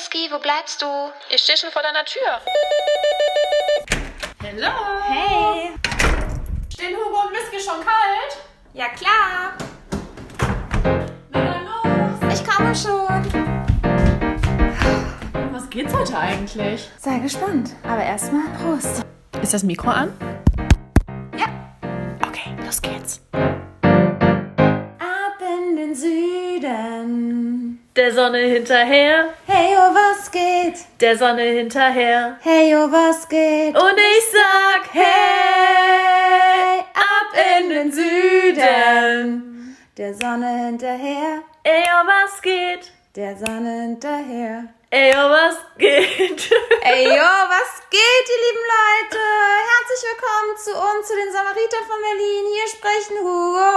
Whisky, wo bleibst du? Ich stehe schon vor deiner Tür. Hallo. Hey. Stehen Hugo und Whisky schon kalt? Ja, klar. Na dann los. Ich komme schon. Was geht's heute eigentlich? Sei gespannt. Aber erstmal Prost. Ist das Mikro an? Ja. Okay, los geht's. Sonne hinterher, Hey, oh, was geht? der Sonne hinterher. Hey, oh, was geht? Und ich sag, hey, ab in den Süden. Der Sonne hinterher. ey, oh, was geht? Der Sonne hinterher. Ey, oh, was geht? Ey, yo, was geht, ihr lieben Leute? Herzlich willkommen zu uns, zu den Samariter von Berlin. Hier sprechen Hugo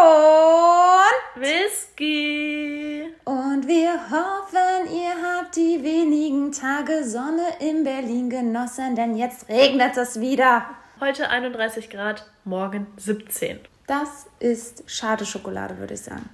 und... Whisky. Und wir hoffen, ihr habt die wenigen Tage Sonne in Berlin genossen, denn jetzt regnet es wieder. Heute 31 Grad, morgen 17. Das ist schade Schokolade, würde ich sagen.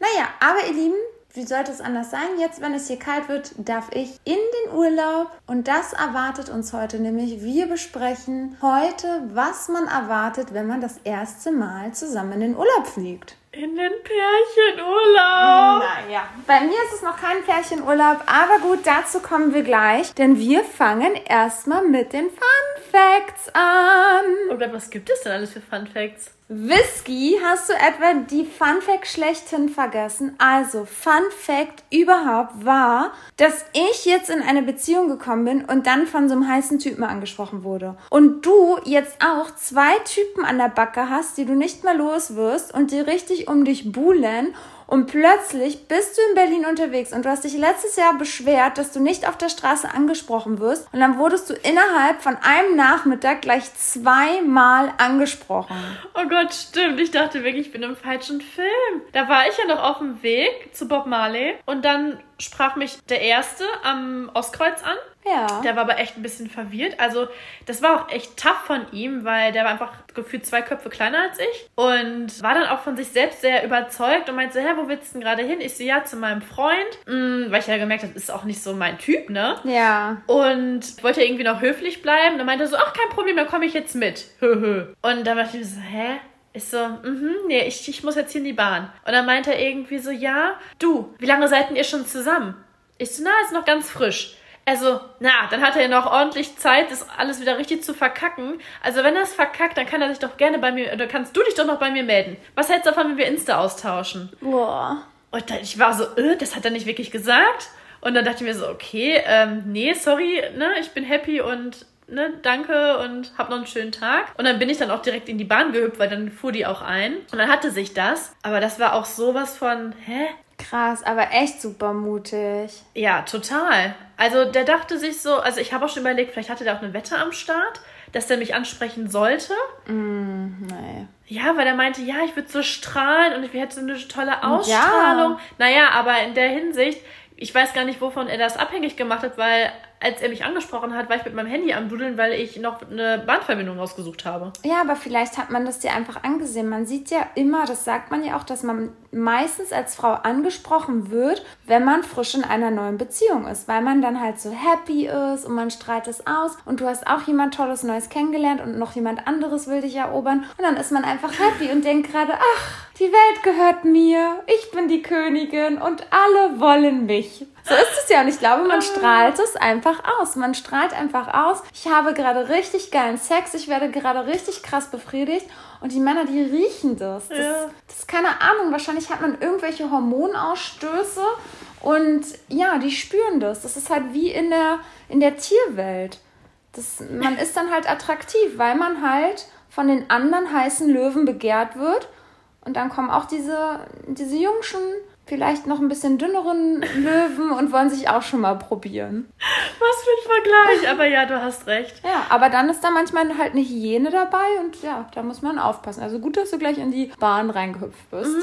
Naja, aber ihr Lieben, wie sollte es anders sein? Jetzt, wenn es hier kalt wird, darf ich in den Urlaub. Und das erwartet uns heute nämlich. Wir besprechen heute, was man erwartet, wenn man das erste Mal zusammen in den Urlaub fliegt. In den Pärchenurlaub. Naja, bei mir ist es noch kein Pärchenurlaub, aber gut, dazu kommen wir gleich, denn wir fangen erstmal mit den Fun Facts an. Oh Gott, was gibt es denn alles für Fun Facts? Whisky, hast du etwa die Fun Fact schlechthin vergessen? Also, Fun Fact überhaupt war, dass ich jetzt in eine Beziehung gekommen bin und dann von so einem heißen Typen angesprochen wurde. Und du jetzt auch zwei Typen an der Backe hast, die du nicht mehr los wirst und die richtig um dich buhlen. Und plötzlich bist du in Berlin unterwegs und du hast dich letztes Jahr beschwert, dass du nicht auf der Straße angesprochen wirst. Und dann wurdest du innerhalb von einem Nachmittag gleich zweimal angesprochen. Oh Gott, stimmt. Ich dachte wirklich, ich bin im falschen Film. Da war ich ja noch auf dem Weg zu Bob Marley und dann sprach mich der Erste am Ostkreuz an. Ja. Der war aber echt ein bisschen verwirrt. Also, das war auch echt tough von ihm, weil der war einfach gefühlt zwei Köpfe kleiner als ich und war dann auch von sich selbst sehr überzeugt und meinte so, hä, wo willst du denn gerade hin? Ich so, ja, zu meinem Freund, mm, weil ich ja gemerkt habe, das ist auch nicht so mein Typ, ne? Ja. Und wollte irgendwie noch höflich bleiben. Dann meinte er so, ach, kein Problem, dann komme ich jetzt mit. und dann dachte ich so, hä? Ich so, mhm, nee, ich, ich muss jetzt hier in die Bahn. Und dann meinte er irgendwie so, ja, du, wie lange seid denn ihr schon zusammen? Ich so, na, ist noch ganz frisch. Also, na, dann hat er ja noch ordentlich Zeit, das alles wieder richtig zu verkacken. Also, wenn er es verkackt, dann kann er sich doch gerne bei mir, oder kannst du dich doch noch bei mir melden. Was hältst du davon, wenn wir Insta austauschen? Boah. Und dann, ich war so, äh, das hat er nicht wirklich gesagt. Und dann dachte ich mir so, okay, ähm, nee, sorry, ne, ich bin happy und ne, danke und hab noch einen schönen Tag. Und dann bin ich dann auch direkt in die Bahn gehüpft, weil dann fuhr die auch ein. Und dann hatte sich das. Aber das war auch sowas von, hä? Krass, aber echt super mutig. Ja, total. Also der dachte sich so, also ich habe auch schon überlegt, vielleicht hatte der auch eine Wette am Start, dass der mich ansprechen sollte. Nee. Ja, weil er meinte, ja, ich würde so strahlen und ich hätte so eine tolle Ausstrahlung. Ja. Naja, aber in der Hinsicht, ich weiß gar nicht, wovon er das abhängig gemacht hat, weil als er mich angesprochen hat, war ich mit meinem Handy am Dudeln, weil ich noch eine Bahnverbindung rausgesucht habe. Ja, aber vielleicht hat man das dir einfach angesehen. Man sieht ja immer, das sagt man ja auch, dass man meistens als Frau angesprochen wird, wenn man frisch in einer neuen Beziehung ist, weil man dann halt so happy ist und man strahlt es aus und du hast auch jemand Tolles Neues kennengelernt und noch jemand anderes will dich erobern und dann ist man einfach happy und denkt gerade, ach, die Welt gehört mir, ich bin die Königin und alle wollen mich. So ist es ja und ich glaube, man strahlt es einfach aus. Man strahlt einfach aus. Ich habe gerade richtig geilen Sex, ich werde gerade richtig krass befriedigt und die Männer, die riechen das. Das, Ja. das ist keine Ahnung, wahrscheinlich hat man irgendwelche Hormonausstöße und ja, die spüren das. Das ist halt wie in der, in der Tierwelt. Das, man ist dann halt attraktiv, weil man halt von den anderen heißen Löwen begehrt wird. Und dann kommen auch diese, diese jungschen, vielleicht noch ein bisschen dünneren Löwen und wollen sich auch schon mal probieren. Was für ein Vergleich. Aber ja, du hast recht. Ja, aber dann ist da manchmal halt eine Hyäne dabei und ja, da muss man aufpassen. Also gut, dass du gleich in die Bahn reingehüpft bist.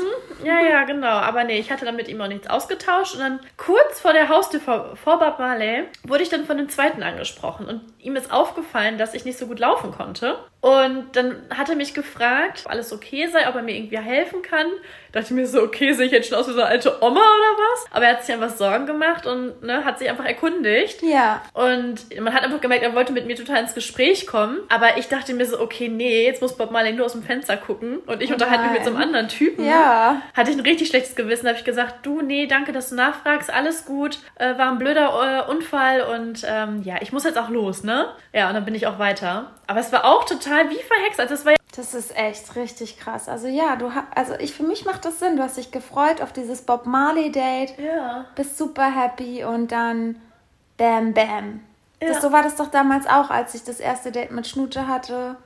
Ja, ja, genau. Aber nee, ich hatte dann mit ihm auch nichts ausgetauscht. Und dann kurz vor der Haustür vor, vor Bad Marley wurde ich dann von dem zweiten angesprochen. Und ihm ist aufgefallen, dass ich nicht so gut laufen konnte. Und dann hat er mich gefragt, ob alles okay sei, ob er mir irgendwie helfen kann. Dachte ich mir so, okay, sehe ich jetzt schon aus wie so eine alte Oma oder was? Aber er hat sich einfach Sorgen gemacht und ne, hat sich einfach erkundigt. Ja. Und man hat einfach gemerkt, er wollte mit mir total ins Gespräch kommen. Aber ich dachte mir so, okay, nee, jetzt muss Bob Marley nur aus dem Fenster gucken. Und ich unterhalte mich mit so einem anderen Typen. Ja. Hatte ich ein richtig schlechtes Gewissen. habe ich gesagt, du, nee, danke, dass du nachfragst. Alles gut. Äh, war ein blöder äh, Unfall und ähm, ja, ich muss jetzt auch los, ne? Ja, und dann bin ich auch weiter. Aber es war auch total wie verhext. Also es war Das ist echt richtig krass. Also ja, du hast, also ich für mich macht das Sinn. Du hast dich gefreut auf dieses Bob Marley Date, ja. bist super happy und dann bam bam. Ja. Das, so war das doch damals auch, als ich das erste Date mit Schnute hatte.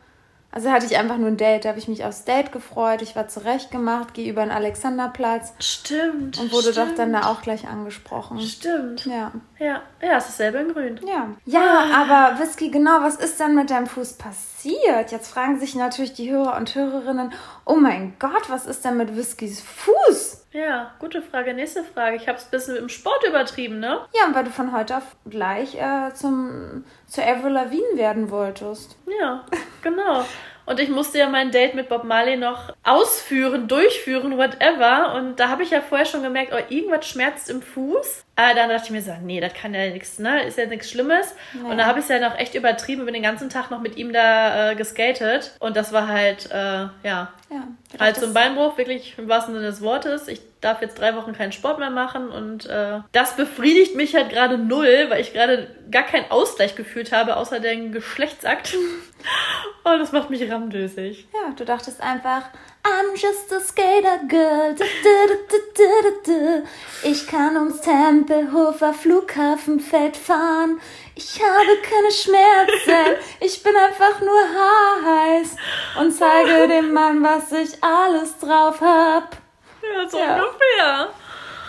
Also hatte ich einfach nur ein Date, da habe ich mich aufs Date gefreut, ich war zurechtgemacht, gehe über den Alexanderplatz Stimmt. und wurde stimmt, doch dann da auch gleich angesprochen. Stimmt. Ja. Ja, ja, es ist dasselbe in grün. Ja. Ja, aber Whisky, genau, was ist denn mit deinem Fuß passiert? Jetzt fragen sich natürlich die Hörer und Hörerinnen, oh mein Gott, was ist denn mit Whiskys Fuß? Ja, gute Frage. Nächste Frage. Ich habe es ein bisschen dem Sport übertrieben, ne? Ja, und weil du von heute auf gleich äh, zum, zu Avril Lavigne werden wolltest. Ja, genau. Und ich musste ja mein Date mit Bob Marley noch ausführen, durchführen, whatever. Und da habe ich ja vorher schon gemerkt, oh, irgendwas schmerzt im Fuß. Aber dann dachte ich mir so, nee, das kann ja nichts, ne? Ist ja nichts Schlimmes. Und da habe ich es ja noch echt übertrieben, bin den ganzen Tag noch mit ihm da äh, geskatet. Und das war halt, äh, ja, Ja. halt so ein Beinbruch, wirklich im wahrsten Sinne des Wortes. Ich darf jetzt drei Wochen keinen Sport mehr machen und äh, das befriedigt mich halt gerade null, weil ich gerade gar keinen Ausgleich gefühlt habe, außer den Geschlechtsakt. und das macht mich ramdösig. Ja, du dachtest einfach, I'm just a skater girl. Du, du, du. Ich kann ums Tempelhofer Flughafenfeld fahren. Ich habe keine Schmerzen. Ich bin einfach nur haarheiß und zeige dem Mann, was ich alles drauf hab. Ja, so Ja. ungefähr.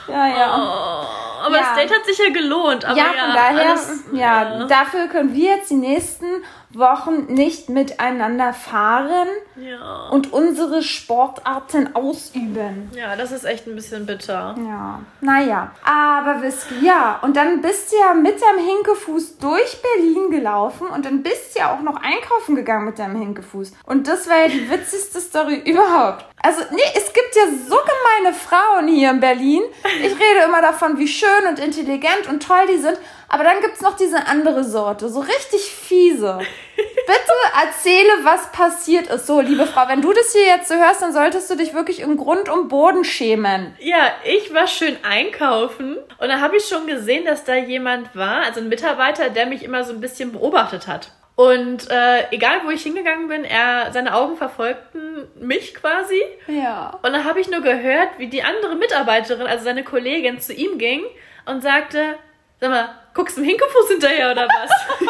Ja, ja. Oh, aber Ja. das Date hat sich ja gelohnt. Aber ja, ja, von daher, alles, ja, dafür können wir jetzt die nächsten Wochen nicht miteinander fahren ja. und unsere Sportarten ausüben. Ja, das ist echt ein bisschen bitter. Ja, naja. Aber Whisky, ja. Und dann bist du ja mit deinem Hinkefuß durch Berlin gelaufen und dann bist du ja auch noch einkaufen gegangen mit deinem Hinkefuß. Und das war ja die witzigste Story überhaupt. Also, nee, es gibt ja so gemeine Frauen hier in Berlin. Ich rede immer davon, wie schön und intelligent und toll die sind. Aber dann gibt's noch diese andere Sorte, so richtig fiese. Bitte erzähle, was passiert ist. So, liebe Frau, wenn du das hier jetzt so hörst, dann solltest du dich wirklich im Grund und Boden schämen. Ja, ich war schön einkaufen und da habe ich schon gesehen, dass da jemand war, also ein Mitarbeiter, der mich immer so ein bisschen beobachtet hat. Und äh, egal, wo ich hingegangen bin, er, seine Augen verfolgten mich quasi. Ja. Und dann habe ich nur gehört, wie die andere Mitarbeiterin, also seine Kollegin, zu ihm ging und sagte, sag mal, guckst du dem Hinkefuß hinterher oder was?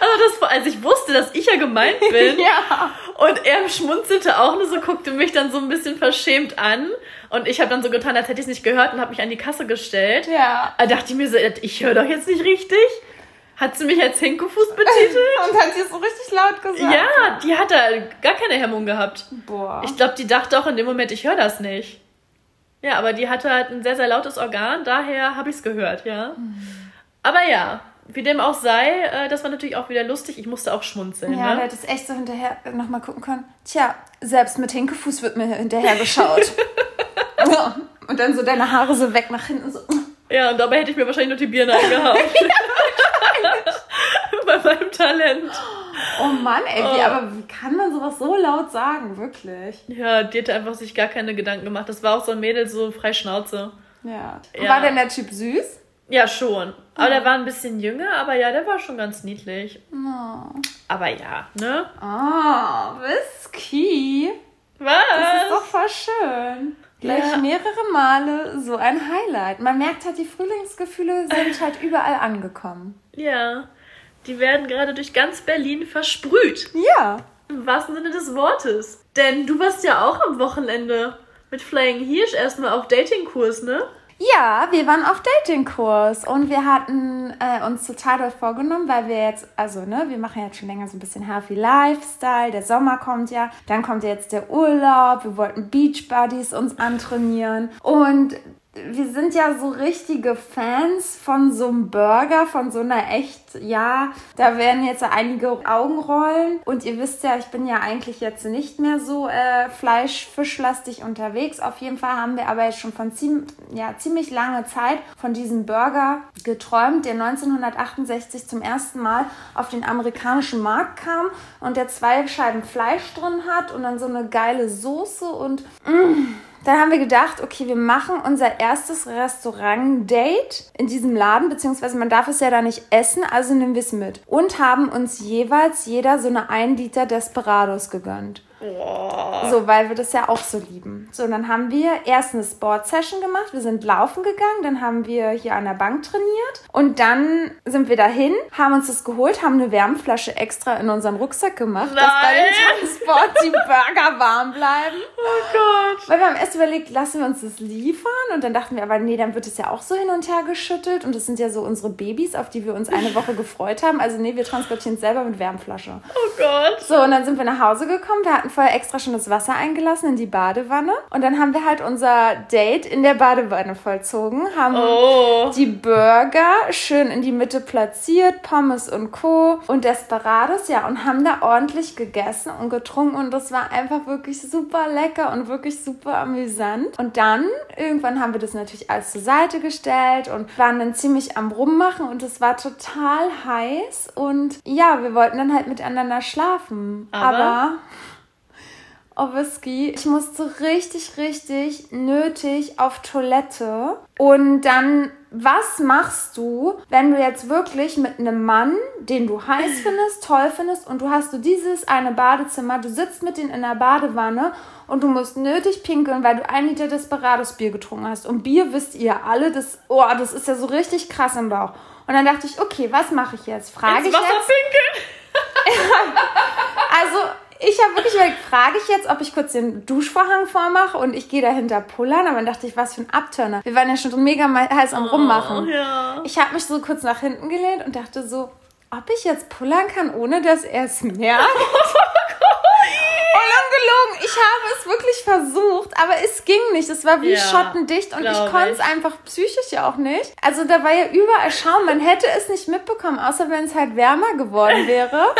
also, das, also ich wusste, dass ich ja gemeint bin. Ja. Und er schmunzelte auch nur so, guckte mich dann so ein bisschen verschämt an. Und ich habe dann so getan, als hätte ich es nicht gehört und habe mich an die Kasse gestellt. Ja. Da dachte ich mir so, ich höre doch jetzt nicht richtig. Hat sie mich als Hinkefuß betitelt? Und hat sie es so richtig laut gesagt. ja, die hat da gar keine Hemmung gehabt. Boah. Ich glaube, die dachte auch in dem Moment, ich höre das nicht. Ja, aber die hatte halt ein sehr, sehr lautes Organ, daher habe ich es gehört, ja. Aber ja, wie dem auch sei, äh, das war natürlich auch wieder lustig. Ich musste auch schmunzeln. ja, du ne? hättest echt so hinterher nochmal gucken können. Tja, selbst mit Hinkefuß wird mir hinterher geschaut. ja. Und dann so deine Haare so weg nach hinten. So. ja, und dabei hätte ich mir wahrscheinlich nur die Birne eingehauen. Talent. Oh Mann, ey, wie, Oh. aber wie kann man sowas so laut sagen? Wirklich. Ja, die hatte einfach sich gar keine Gedanken gemacht. Das war auch so ein Mädel, so frei Schnauze. Ja. Ja. War denn der Typ süß? Ja, schon. Aber der war ein bisschen jünger, aber ja, der war schon ganz niedlich. Oh. Aber ja, ne? Ah, Whisky. Was? Das ist doch voll schön. Gleich Ja. mehrere Male so ein Highlight. Man merkt halt, die Frühlingsgefühle sind halt überall angekommen. Ja, die werden gerade durch ganz Berlin versprüht. Ja. Im wahrsten Sinne des Wortes. Denn du warst ja auch am Wochenende mit Flying Hirsch erstmal auf Datingkurs, ne? Ja, wir waren auf Datingkurs und wir hatten äh, uns total doll vorgenommen, weil wir jetzt, also ne, wir machen jetzt schon länger so ein bisschen Healthy Lifestyle, der Sommer kommt ja, dann kommt ja jetzt der Urlaub, wir wollten Beach Buddies uns antrainieren und wir sind ja so richtige Fans von so einem Burger, von so einer echt, ja, da werden jetzt einige Augen rollen. Und ihr wisst ja, ich bin ja eigentlich jetzt nicht mehr so äh, fleisch-fischlastig unterwegs. Auf jeden Fall haben wir aber jetzt schon von ziem ja, ziemlich lange Zeit von diesem Burger geträumt, der 1968 zum ersten Mal auf den amerikanischen Markt kam und der zwei Scheiben Fleisch drin hat und dann so eine geile Soße und mh, dann haben wir gedacht, okay, wir machen unser erstes Restaurant-Date in diesem Laden, beziehungsweise man darf es ja da nicht essen, also nehmen wir es mit. Und haben uns jeweils jeder so eine 1 Liter Desperados gegönnt. So, weil wir das ja auch so lieben. So, dann haben wir erst eine Sport-Session gemacht. Wir sind laufen gegangen, dann haben wir hier an der Bank trainiert und dann sind wir dahin, haben uns das geholt, haben eine Wärmflasche extra in unseren Rucksack gemacht, dass bei dem Sport die Burger warm bleiben. Oh Gott. Weil wir haben erst überlegt, lassen wir uns das liefern und dann dachten wir aber, nee, dann wird es ja auch so hin und her geschüttelt und das sind ja so unsere Babys, auf die wir uns eine Woche gefreut haben. Also nee, wir transportieren es selber mit Wärmflasche. Oh Gott. So, und dann sind wir nach Hause gekommen. Wir hatten vorher extra schon das Wasser eingelassen in die Badewanne. Und dann haben wir halt unser Date in der Badewanne vollzogen. Haben Oh. die Burger schön in die Mitte platziert, Pommes und Co. und Desperados, ja, und haben da ordentlich gegessen und getrunken. Und das war einfach wirklich super lecker und wirklich super amüsant. Und dann, irgendwann haben wir das natürlich alles zur Seite gestellt und waren dann ziemlich am Rummachen und es war total heiß. Und ja, wir wollten dann halt miteinander schlafen. Aber? Aber Whisky. Ich musste richtig, richtig nötig auf Toilette. Und dann, was machst du, wenn du jetzt wirklich mit einem Mann, den du heiß findest, toll findest, und du hast du dieses eine Badezimmer, du sitzt mit denen in der Badewanne und du musst nötig pinkeln, weil du ein Liter Desperados Bier getrunken hast. Und Bier wisst ihr alle, das, oh, das ist ja so richtig krass im Bauch. Und dann dachte ich, okay, was mache ich jetzt? Frage Ins ich Wasser jetzt? pinkeln? Also, ich habe wirklich überlegt, frage ich jetzt, ob ich kurz den Duschvorhang vormache und ich gehe dahinter pullern. Aber dann dachte ich, was für ein Abturner. Wir waren ja schon mega heiß am Rummachen. Oh, ja. Ich habe mich so kurz nach hinten gelehnt und dachte so, ob ich jetzt pullern kann, ohne dass er es merkt. Ungelogen, ich habe es wirklich versucht, aber es ging nicht. Es war wie Ja, schottendicht und ich konnte es einfach psychisch ja auch nicht. Also da war ja überall Schaum. Man hätte es nicht mitbekommen, außer wenn es halt wärmer geworden wäre.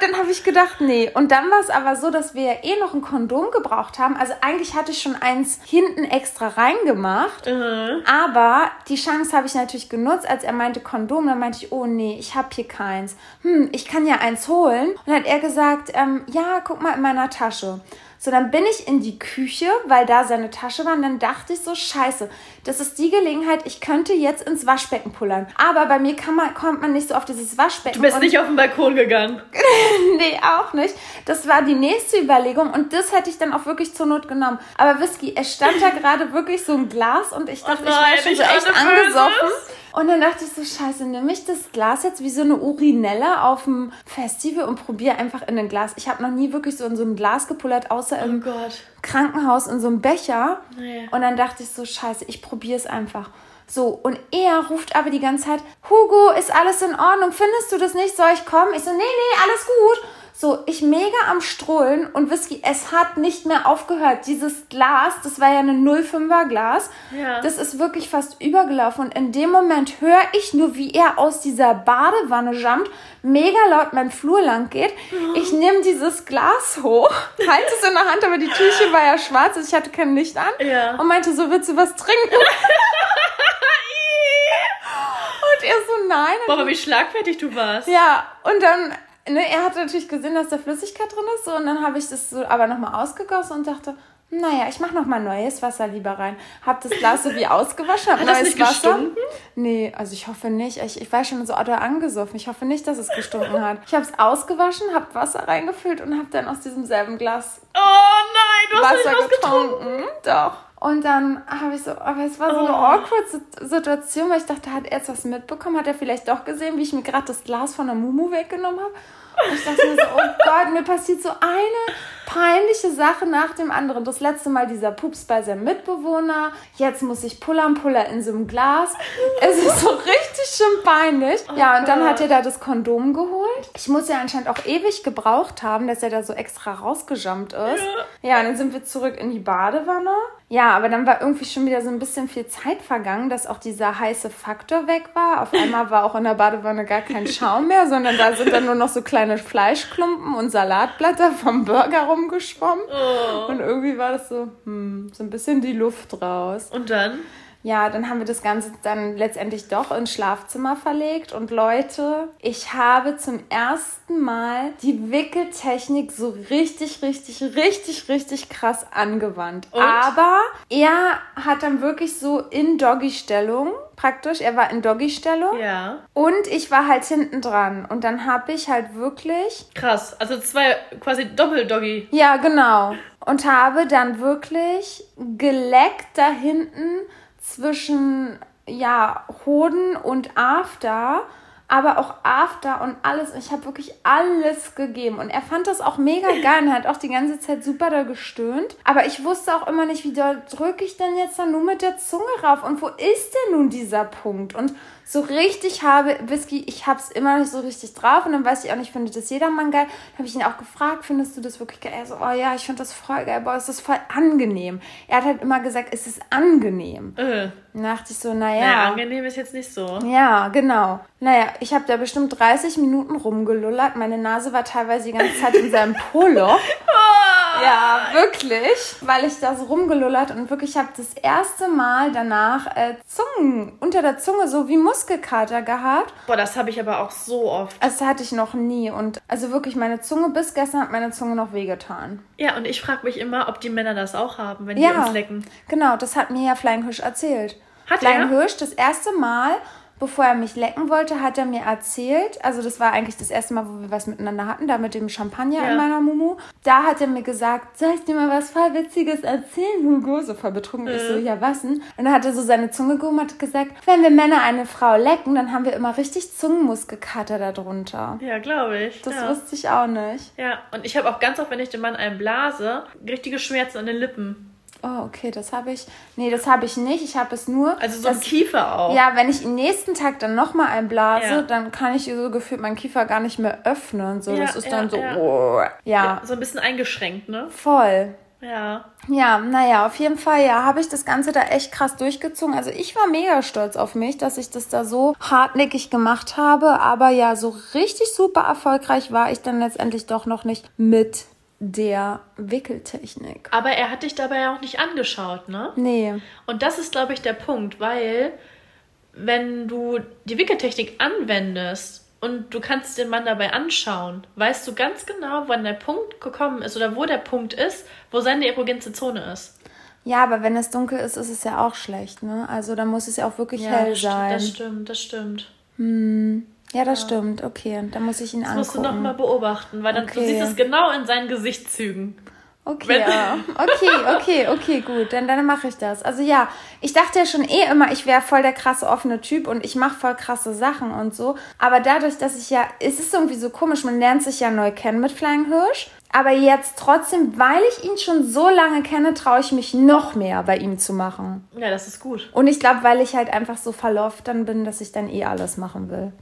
Dann habe ich gedacht, nee. Und dann war es aber so, dass wir ja eh noch ein Kondom gebraucht haben. Also eigentlich hatte ich schon eins hinten extra reingemacht. Mhm. Aber die Chance habe ich natürlich genutzt, als er meinte Kondom. Dann meinte ich, oh nee, ich habe hier keins. Hm, ich kann ja eins holen. Und dann hat er gesagt, ähm, ja, guck mal in meiner Tasche. So, dann bin ich in die Küche, weil da seine Tasche war. Und dann dachte ich so, scheiße, das ist die Gelegenheit, ich könnte jetzt ins Waschbecken pullern. Aber bei mir kann man, kommt man nicht so auf dieses Waschbecken. Du bist nicht auf den Balkon gegangen. nee, auch nicht. Das war die nächste Überlegung und das hätte ich dann auch wirklich zur Not genommen. Aber Whisky, es stand da gerade wirklich so ein Glas und ich dachte, ich war nein, schon so echt angesoffen. Böses. Und dann dachte ich so, scheiße, nehme ich das Glas jetzt wie so eine Urinelle auf dem Festival und probiere einfach in ein Glas. Ich habe noch nie wirklich so in so ein Glas gepullert, außer Oh im Gott. Krankenhaus in so einem Becher. Nee. Und dann dachte ich so, scheiße, ich probiere es einfach. So, und er ruft aber die ganze Zeit, Hugo, ist alles in Ordnung? Findest du das nicht? Soll ich kommen? Ich so, nee, nee, alles gut. So, ich mega am Strollen und Whisky, es hat nicht mehr aufgehört. Dieses Glas, das war ja eine 05er Glas, Ja. das ist wirklich fast übergelaufen. Und in dem Moment höre ich nur, wie er aus dieser Badewanne jumpt, mega laut meinen Flur lang geht. Ich nehme dieses Glas hoch, halte es in der Hand, aber die Tüche war ja schwarz, also ich hatte kein Licht an. Ja. Und meinte so, willst du was trinken? und er so, nein. Boah, aber wie schlagfertig du warst. Ja, und dann, ne, er hat natürlich gesehen, dass da Flüssigkeit drin ist. So, und dann habe ich das so aber nochmal ausgegossen und dachte, naja, ich mache nochmal neues Wasser lieber rein. Hab das Glas so wie ausgewaschen, hab Hat das neues nicht Wasser. gestunken? Nee, also ich hoffe nicht. Ich, ich war schon so oder angesoffen. Ich hoffe nicht, dass es gestunken hat. Ich habe es ausgewaschen, habe Wasser reingefüllt und habe dann aus diesem selben Glas Oh nein, du hast Wasser nicht ausgetrunken. getrunken. Doch. Und dann habe ich so, aber es war so eine Oh. awkward Sit- Situation, weil ich dachte, hat er jetzt was mitbekommen? Hat er vielleicht doch gesehen, wie ich mir gerade das Glas von der Mumu weggenommen habe? Ich dachte mir so, oh Gott, mir passiert so eine peinliche Sache nach dem anderen. Das letzte Mal dieser Pups bei seinem Mitbewohner. Jetzt muss ich Puller am Puller in so einem Glas. Es ist so richtig schön peinlich. Ja, und dann hat er da das Kondom geholt. Ich muss ja anscheinend auch ewig gebraucht haben, dass er da so extra rausgejumpt ist. Ja, und dann sind wir zurück in die Badewanne. Ja, aber dann war irgendwie schon wieder so ein bisschen viel Zeit vergangen, dass auch dieser heiße Faktor weg war. Auf einmal war auch in der Badewanne gar kein Schaum mehr, sondern da sind dann nur noch so kleine Fleischklumpen und Salatblätter vom Burger rumgeschwommen. Und irgendwie war das so, hm, so ein bisschen die Luft raus. Und dann? Ja, dann haben wir das Ganze dann letztendlich doch ins Schlafzimmer verlegt. Und Leute, ich habe zum ersten Mal die Wickeltechnik so richtig, richtig, richtig, richtig krass angewandt. Und? Aber er hat dann wirklich so in Doggy-Stellung, praktisch, er war in Doggy-Stellung. Ja. Und ich war halt hinten dran. Und dann habe ich halt wirklich Krass. Also zwei quasi Doppeldoggy. ja, genau. Und habe dann wirklich geleckt da hinten zwischen, ja, Hoden und After. Aber auch After und alles. Ich habe wirklich alles gegeben. Und er fand das auch mega geil und hat auch die ganze Zeit super da gestöhnt. Aber ich wusste auch immer nicht, wie doll drücke ich denn jetzt dann nur mit der Zunge rauf? Und wo ist denn nun dieser Punkt? Und so richtig habe, Whisky, ich habe es immer nicht so richtig drauf. Und dann weiß ich auch nicht, findet das jedermann geil. Dann habe ich ihn auch gefragt, findest du das wirklich geil? Er so, oh ja, ich finde das voll geil. Boah, es ist voll angenehm. Er hat halt immer gesagt, es ist angenehm. Äh. Dann dachte ich so, Ja. naja. angenehm ist jetzt nicht so. Ja, genau. Naja, ich habe da bestimmt 30 Minuten rumgelullert. Meine Nase war teilweise die ganze Zeit in seinem Poloch. Ja, wirklich. Weil ich da so rumgelullert und wirklich habe das erste Mal danach äh, Zungen, unter der Zunge so wie Muskelkater gehabt. Boah, das habe ich aber auch so oft. Das hatte ich noch nie. Und also wirklich, meine Zunge, bis gestern hat meine Zunge noch wehgetan. Ja, und ich frage mich immer, ob die Männer das auch haben, wenn die Ja, uns lecken. genau, das hat mir ja Flying Hirsch erzählt. Hat Flying er? Hirsch, das erste Mal, bevor er mich lecken wollte, hat er mir erzählt, also das war eigentlich das erste Mal, wo wir was miteinander hatten, da mit dem Champagner Ja. in meiner Mumu. Da hat er mir gesagt, soll ich dir mal was voll Witziges erzählen, Hugo? So voll betrunken. Ich so, ja, was denn? Und dann hat er so seine Zunge gehoben und hat gesagt, wenn wir Männer eine Frau lecken, dann haben wir immer richtig Zungenmuskelkater darunter. Ja, glaube ich. Das ja. wusste ich auch nicht. Ja, und ich habe auch ganz oft, wenn ich dem Mann einen blase, richtige Schmerzen an den Lippen. Oh, okay, das habe ich. Nee, das habe ich nicht. Ich habe es nur. Also so im das, Kiefer auch. Ja, wenn ich am nächsten Tag dann nochmal einblase, Ja. dann kann ich so gefühlt meinen Kiefer gar nicht mehr öffnen. So, Ja, das ist ja, dann so. Oh, ja, Ja, so ein bisschen eingeschränkt, ne? voll. Ja. Ja, naja, auf jeden Fall, ja, habe ich das Ganze da echt krass durchgezogen. Also ich war mega stolz auf mich, dass ich das da so hartnäckig gemacht habe. Aber ja, so richtig super erfolgreich war ich dann letztendlich doch noch nicht mit der Wickeltechnik. Aber er hat dich dabei ja auch nicht angeschaut, ne? Nee. Und das ist, glaube ich, der Punkt, weil wenn du die Wickeltechnik anwendest und du kannst den Mann dabei anschauen, weißt du ganz genau, wann der Punkt gekommen ist oder wo der Punkt ist, wo seine erogene Zone ist. Ja, aber wenn es dunkel ist, ist es ja auch schlecht, ne? Also da muss es ja auch wirklich hell das, sti- sein. das stimmt, das stimmt. Ja, das stimmt. Okay, dann muss ich ihn Das musst du angucken. noch mal beobachten, weil dann du Okay. siehst es genau in seinen Gesichtszügen. Okay, ja. Okay, okay, okay, gut. Dann, dann mache ich das. Also ja, ich dachte ja schon eh immer, ich wäre voll der krasse offene Typ und ich mache voll krasse Sachen und so. Aber dadurch, dass ich ja, es ist irgendwie so komisch, man lernt sich ja neu kennen mit Flying Hirsch. Aber jetzt trotzdem, weil ich ihn schon so lange kenne, traue ich mich noch mehr bei ihm zu machen. Ja, das ist gut. Und ich glaube, weil ich halt einfach so verlauft dann bin, dass ich dann eh alles machen will.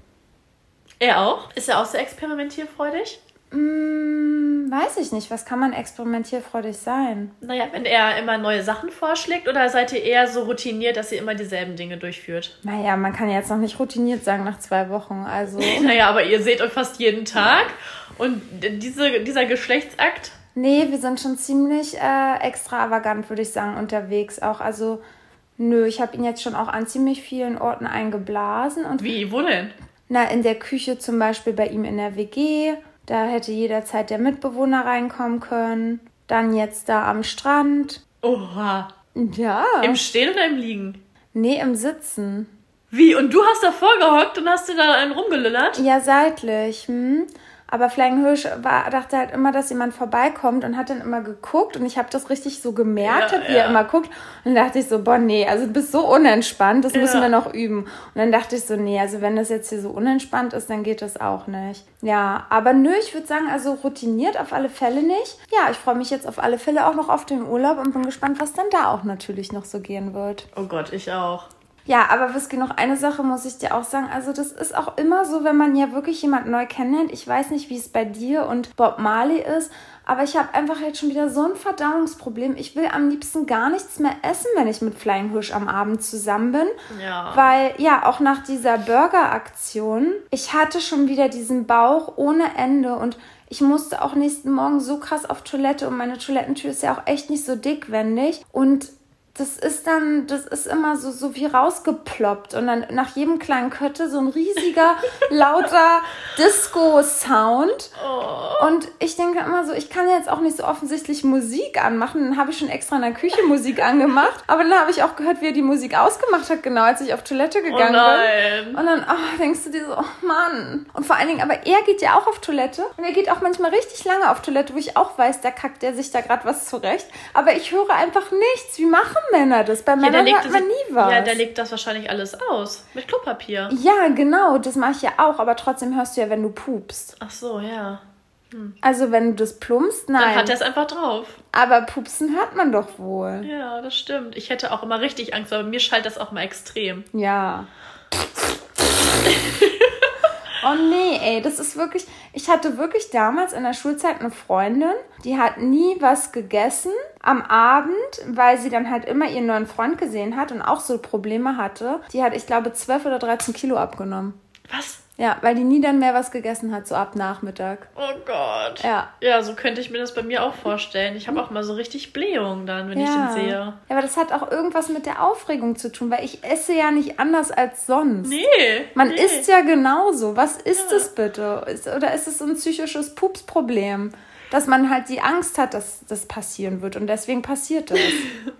Er auch? Ist er auch sehr experimentierfreudig? Hm, weiß ich nicht. Was kann man experimentierfreudig sein? Naja, wenn er immer neue Sachen vorschlägt oder seid ihr eher so routiniert, dass ihr immer dieselben Dinge durchführt? Naja, man kann jetzt noch nicht routiniert sagen nach zwei Wochen. Also. Naja, aber ihr seht euch fast jeden Tag und diese, dieser Geschlechtsakt, Nee, wir sind schon ziemlich äh, extravagant, würde ich sagen, unterwegs auch. Also, nö, ich habe ihn jetzt schon auch an ziemlich vielen Orten eingeblasen. Und wie, wo denn? Na, in der Küche zum Beispiel bei ihm in der WG. Da hätte jederzeit der Mitbewohner reinkommen können. Dann jetzt da am Strand. Oha. Ja. Im Stehen oder im Liegen? nee, im Sitzen. Wie? Und du hast davor gehockt und hast dir da einen rumgelüllert? Ja, seitlich. Hm? Aber Flying Hirsch war, dachte halt immer, dass jemand vorbeikommt und hat dann immer geguckt und ich habe das richtig so gemerkt, Ja, wie er ja. immer guckt. Und dann dachte ich so, boah, nee, also du bist so unentspannt, das müssen Ja. wir noch üben. Und dann dachte ich so, nee, also wenn das jetzt hier so unentspannt ist, dann geht das auch nicht. Ja, aber nö, ich würde sagen, also routiniert auf alle Fälle nicht. Ja, ich freue mich jetzt auf alle Fälle auch noch auf den Urlaub und bin gespannt, was dann da auch natürlich noch so gehen wird. Oh Gott, ich auch. Ja, aber Whisky, noch eine Sache muss ich dir auch sagen. Also, das ist auch immer so, wenn man ja wirklich jemanden neu kennenlernt. Ich weiß nicht, wie es bei dir und Bob Marley ist, aber ich habe einfach jetzt schon wieder so ein Verdauungsproblem. Ich will am liebsten gar nichts mehr essen, wenn ich mit Flying Hirsch am Abend zusammen bin. Ja. Weil, ja, auch nach dieser Burger-Aktion, ich hatte schon wieder diesen Bauch ohne Ende und ich musste auch nächsten Morgen so krass auf Toilette und meine Toilettentür ist ja auch echt nicht so dickwendig und das ist dann, das ist immer so, so wie rausgeploppt und dann nach jedem kleinen Kötte so ein riesiger, lauter Disco-Sound. Und ich denke immer so, ich kann jetzt auch nicht so offensichtlich Musik anmachen. Dann habe ich schon extra in der Küche Musik angemacht. Aber dann habe ich auch gehört, wie er die Musik ausgemacht hat, genau als ich auf Toilette Oh gegangen bin. nein. Und dann oh, denkst du dir so, oh Mann. Und vor allen Dingen, aber er geht ja auch auf Toilette. Und er geht auch manchmal richtig lange auf Toilette, wo ich auch weiß, da kackt er sich da gerade was zurecht. Aber ich höre einfach nichts. Wie machen Männer das? Bei Ja, Männern legt, hört man das, nie was. ja, der legt das wahrscheinlich alles aus. Mit Klopapier. ja, genau, das mache ich ja auch. Aber trotzdem hörst du ja, wenn du pupst. Ach so, ja. Also wenn du das plumpst, nein. Dann hat er es einfach drauf. aber pupsen hört man doch wohl. Ja, das stimmt. Ich hätte auch immer richtig Angst, aber mir schallt das auch mal extrem. Ja. Oh nee, ey, das ist wirklich. Ich hatte wirklich damals in der Schulzeit eine Freundin, die hat nie was gegessen am Abend, weil sie dann halt immer ihren neuen Freund gesehen hat und auch so Probleme hatte. Die hat, ich glaube, 12 oder 13 Kilo abgenommen. Was? Ja, weil die nie dann mehr was gegessen hat, so ab Nachmittag. Oh Gott. Ja. Ja, so könnte ich mir das bei mir auch vorstellen. Ich habe auch mal so richtig Blähungen dann, wenn ich den sehe. Ja, aber das hat auch irgendwas mit der Aufregung zu tun, weil ich esse ja nicht anders als sonst. Nee. Man nee. isst ja genauso. Was ist es bitte? Ist, oder ist es ein psychisches Pupsproblem? Dass man halt die Angst hat, dass das passieren wird und deswegen passiert das.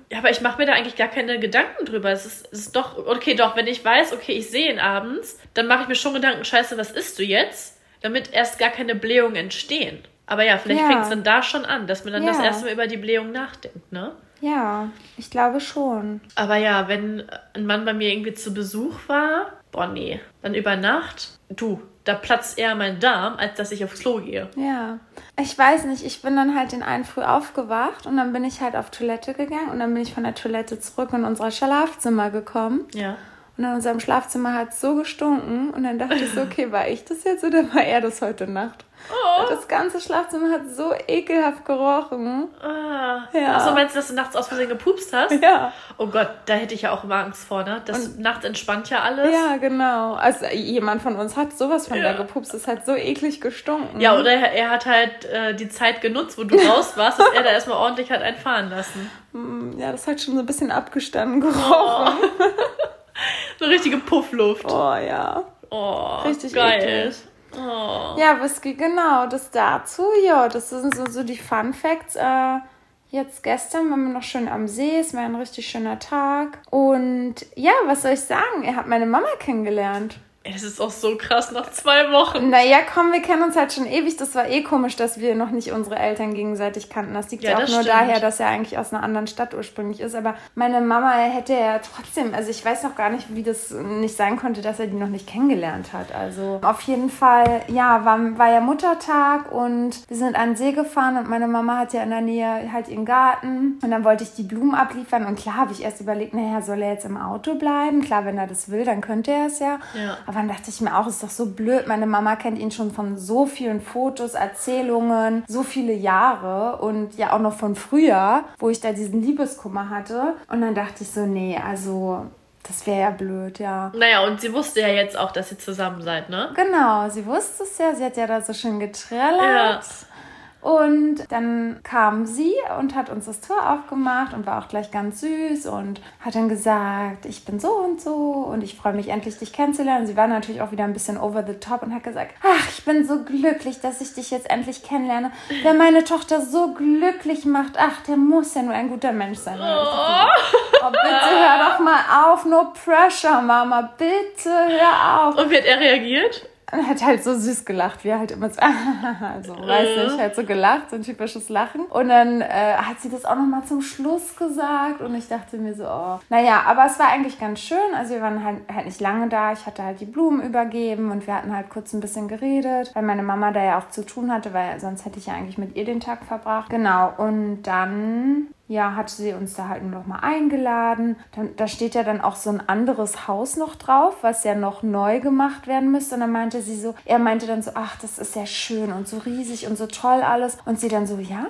Ja, aber ich mache mir da eigentlich gar keine Gedanken drüber. Es ist, es ist doch, okay, doch, wenn ich weiß, okay, ich sehe ihn abends, dann mache ich mir schon Gedanken, scheiße, was isst du jetzt? Damit erst gar keine Blähungen entstehen. Aber ja, vielleicht Ja. fängt es dann da schon an, dass man dann das Ja. erste Mal über die Blähung nachdenkt, ne? Ja, ich glaube schon. Aber ja, wenn ein Mann bei mir irgendwie zu Besuch war, boah, nee, dann über Nacht, du, da platzt eher mein Darm, als dass ich aufs Klo gehe. Ja. Ich weiß nicht, ich bin dann halt den einen früh aufgewacht und dann bin ich halt auf Toilette gegangen und dann bin ich von der Toilette zurück in unser Schlafzimmer gekommen. Ja. Und in unserem Schlafzimmer hat es so gestunken und dann dachte ich so, okay, war ich das jetzt oder war er das heute Nacht? Oh. Das ganze Schlafzimmer hat so ekelhaft gerochen. Ah. Ja. Achso, meinst du, dass du nachts aus Versehen gepupst hast? Ja. Oh Gott, da hätte ich ja auch immer Angst vor, ne? Das nachts entspannt ja alles. Ja, genau. Also jemand von uns hat sowas von Ja. da gepupst. Das hat so eklig gestunken. Ja, oder er, er hat halt äh, die Zeit genutzt, wo du raus warst, dass er da erstmal ordentlich hat einfahren lassen. Ja, das hat schon so ein bisschen abgestanden gerochen. So richtige Puffluft. Oh, ja. Oh, Richtig geil. eklig. Oh. Ja, Whisky, genau. Das dazu. Ja, das sind so, so die Fun Facts. Äh, jetzt gestern waren wir noch schön am See. Es war ein richtig schöner Tag. Und ja, was soll ich sagen? Er hat meine Mama kennengelernt. Das ist auch so krass nach zwei Wochen. Naja, komm, wir kennen uns halt schon ewig. Das war eh komisch, dass wir noch nicht unsere Eltern gegenseitig kannten. Das liegt ja, Ja, auch nur stimmt. daher, dass er eigentlich aus einer anderen Stadt ursprünglich ist. Aber meine Mama hätte ja trotzdem, also ich weiß noch gar nicht, wie das nicht sein konnte, dass er die noch nicht kennengelernt hat. Also auf jeden Fall, ja, war, war ja Muttertag und wir sind an den See gefahren und meine Mama hat ja in der Nähe halt ihren Garten. Und dann wollte ich die Blumen abliefern und klar habe ich erst überlegt, naja, soll er jetzt im Auto bleiben? Klar, wenn er das will, dann könnte er es ja. Ja. Aber dann dachte ich mir auch, ist doch so blöd. Meine Mama kennt ihn schon von so vielen Fotos, Erzählungen, so viele Jahre und ja auch noch von früher, wo ich da diesen Liebeskummer hatte. Und dann dachte ich so, nee, also das wäre ja blöd, ja. Naja, und sie wusste ja jetzt auch, dass ihr zusammen seid, ne? Genau, sie wusste es ja, sie hat ja da so schön getrellert. Ja. Und dann kam sie und hat uns das Tor aufgemacht und war auch gleich ganz süß und hat dann gesagt, ich bin so und so und ich freue mich endlich, dich kennenzulernen. Sie war natürlich auch wieder ein bisschen over the top und hat gesagt, ach, ich bin so glücklich, dass ich dich jetzt endlich kennenlerne. Wer meine Tochter so glücklich macht, ach, der muss ja nur ein guter Mensch sein. Oh, bitte hör doch mal auf, no pressure, Mama, bitte hör auf. Und wie hat er reagiert? Und hat halt so süß gelacht, wie er halt immer so, so weiß nicht, halt so gelacht, so ein typisches Lachen. Und dann äh, hat sie das auch nochmal zum Schluss gesagt und ich dachte mir so, oh. Naja, aber es war eigentlich ganz schön. Also wir waren halt, halt nicht lange da. Ich hatte halt die Blumen übergeben und wir hatten halt kurz ein bisschen geredet, weil meine Mama da ja auch zu tun hatte, weil sonst hätte ich ja eigentlich mit ihr den Tag verbracht. Genau, und dann ja, hatte sie uns da halt noch mal eingeladen. Dann, da steht ja dann auch so ein anderes Haus noch drauf, was ja noch neu gemacht werden müsste. Und dann meinte sie so, er meinte dann so, ach, das ist ja schön und so riesig und so toll alles. Und sie dann so, ja,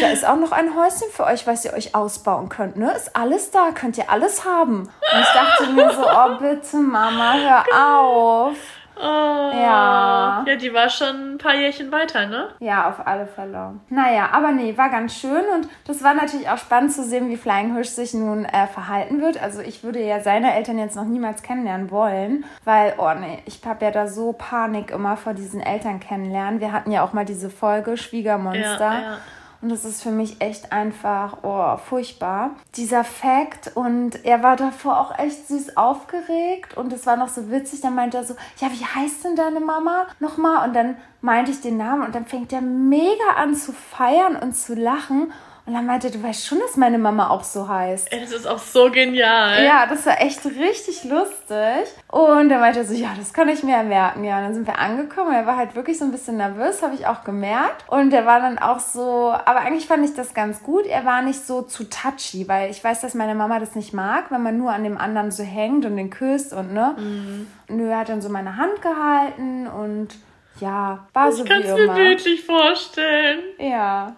da ist auch noch ein Häuschen für euch, was ihr euch ausbauen könnt, ne? Ist alles da, könnt ihr alles haben. Und ich dachte mir so, oh bitte Mama, hör auf. Oh. Ja. Ja, die war schon ein paar Jährchen weiter, ne? Ja, auf alle Fälle. Naja, aber nee, war ganz schön und das war natürlich auch spannend zu sehen, wie Flying Hirsch sich nun äh, verhalten wird. Also ich würde ja seine Eltern jetzt noch niemals kennenlernen wollen, weil, oh nee, ich habe ja da so Panik immer vor diesen Eltern kennenlernen. Wir hatten ja auch mal diese Folge Schwiegermonster. Ja, ja. Und das ist für mich echt einfach, oh, furchtbar. Dieser Fakt und er war davor auch echt süß aufgeregt und es war noch so witzig. Dann meinte er so, ja, wie heißt denn deine Mama nochmal? Und dann meinte ich den Namen und dann fängt er mega an zu feiern und zu lachen. Und dann meinte, du weißt schon, dass meine Mama auch so heißt. Das ist auch so genial. Ja, das war echt richtig lustig. Und dann meinte er so, ja, das kann ich mir merken. Ja, und dann sind wir angekommen. Er war halt wirklich so ein bisschen nervös, habe ich auch gemerkt. Und er war dann auch so, aber eigentlich fand ich das ganz gut. Er war nicht so zu touchy, weil ich weiß, dass meine Mama das nicht mag, wenn man nur an dem anderen so hängt und den küsst und ne. Mhm. Nö, er hat dann so meine Hand gehalten und ja, war so ich wie immer. Ich kann es mir bildlich vorstellen. Ja.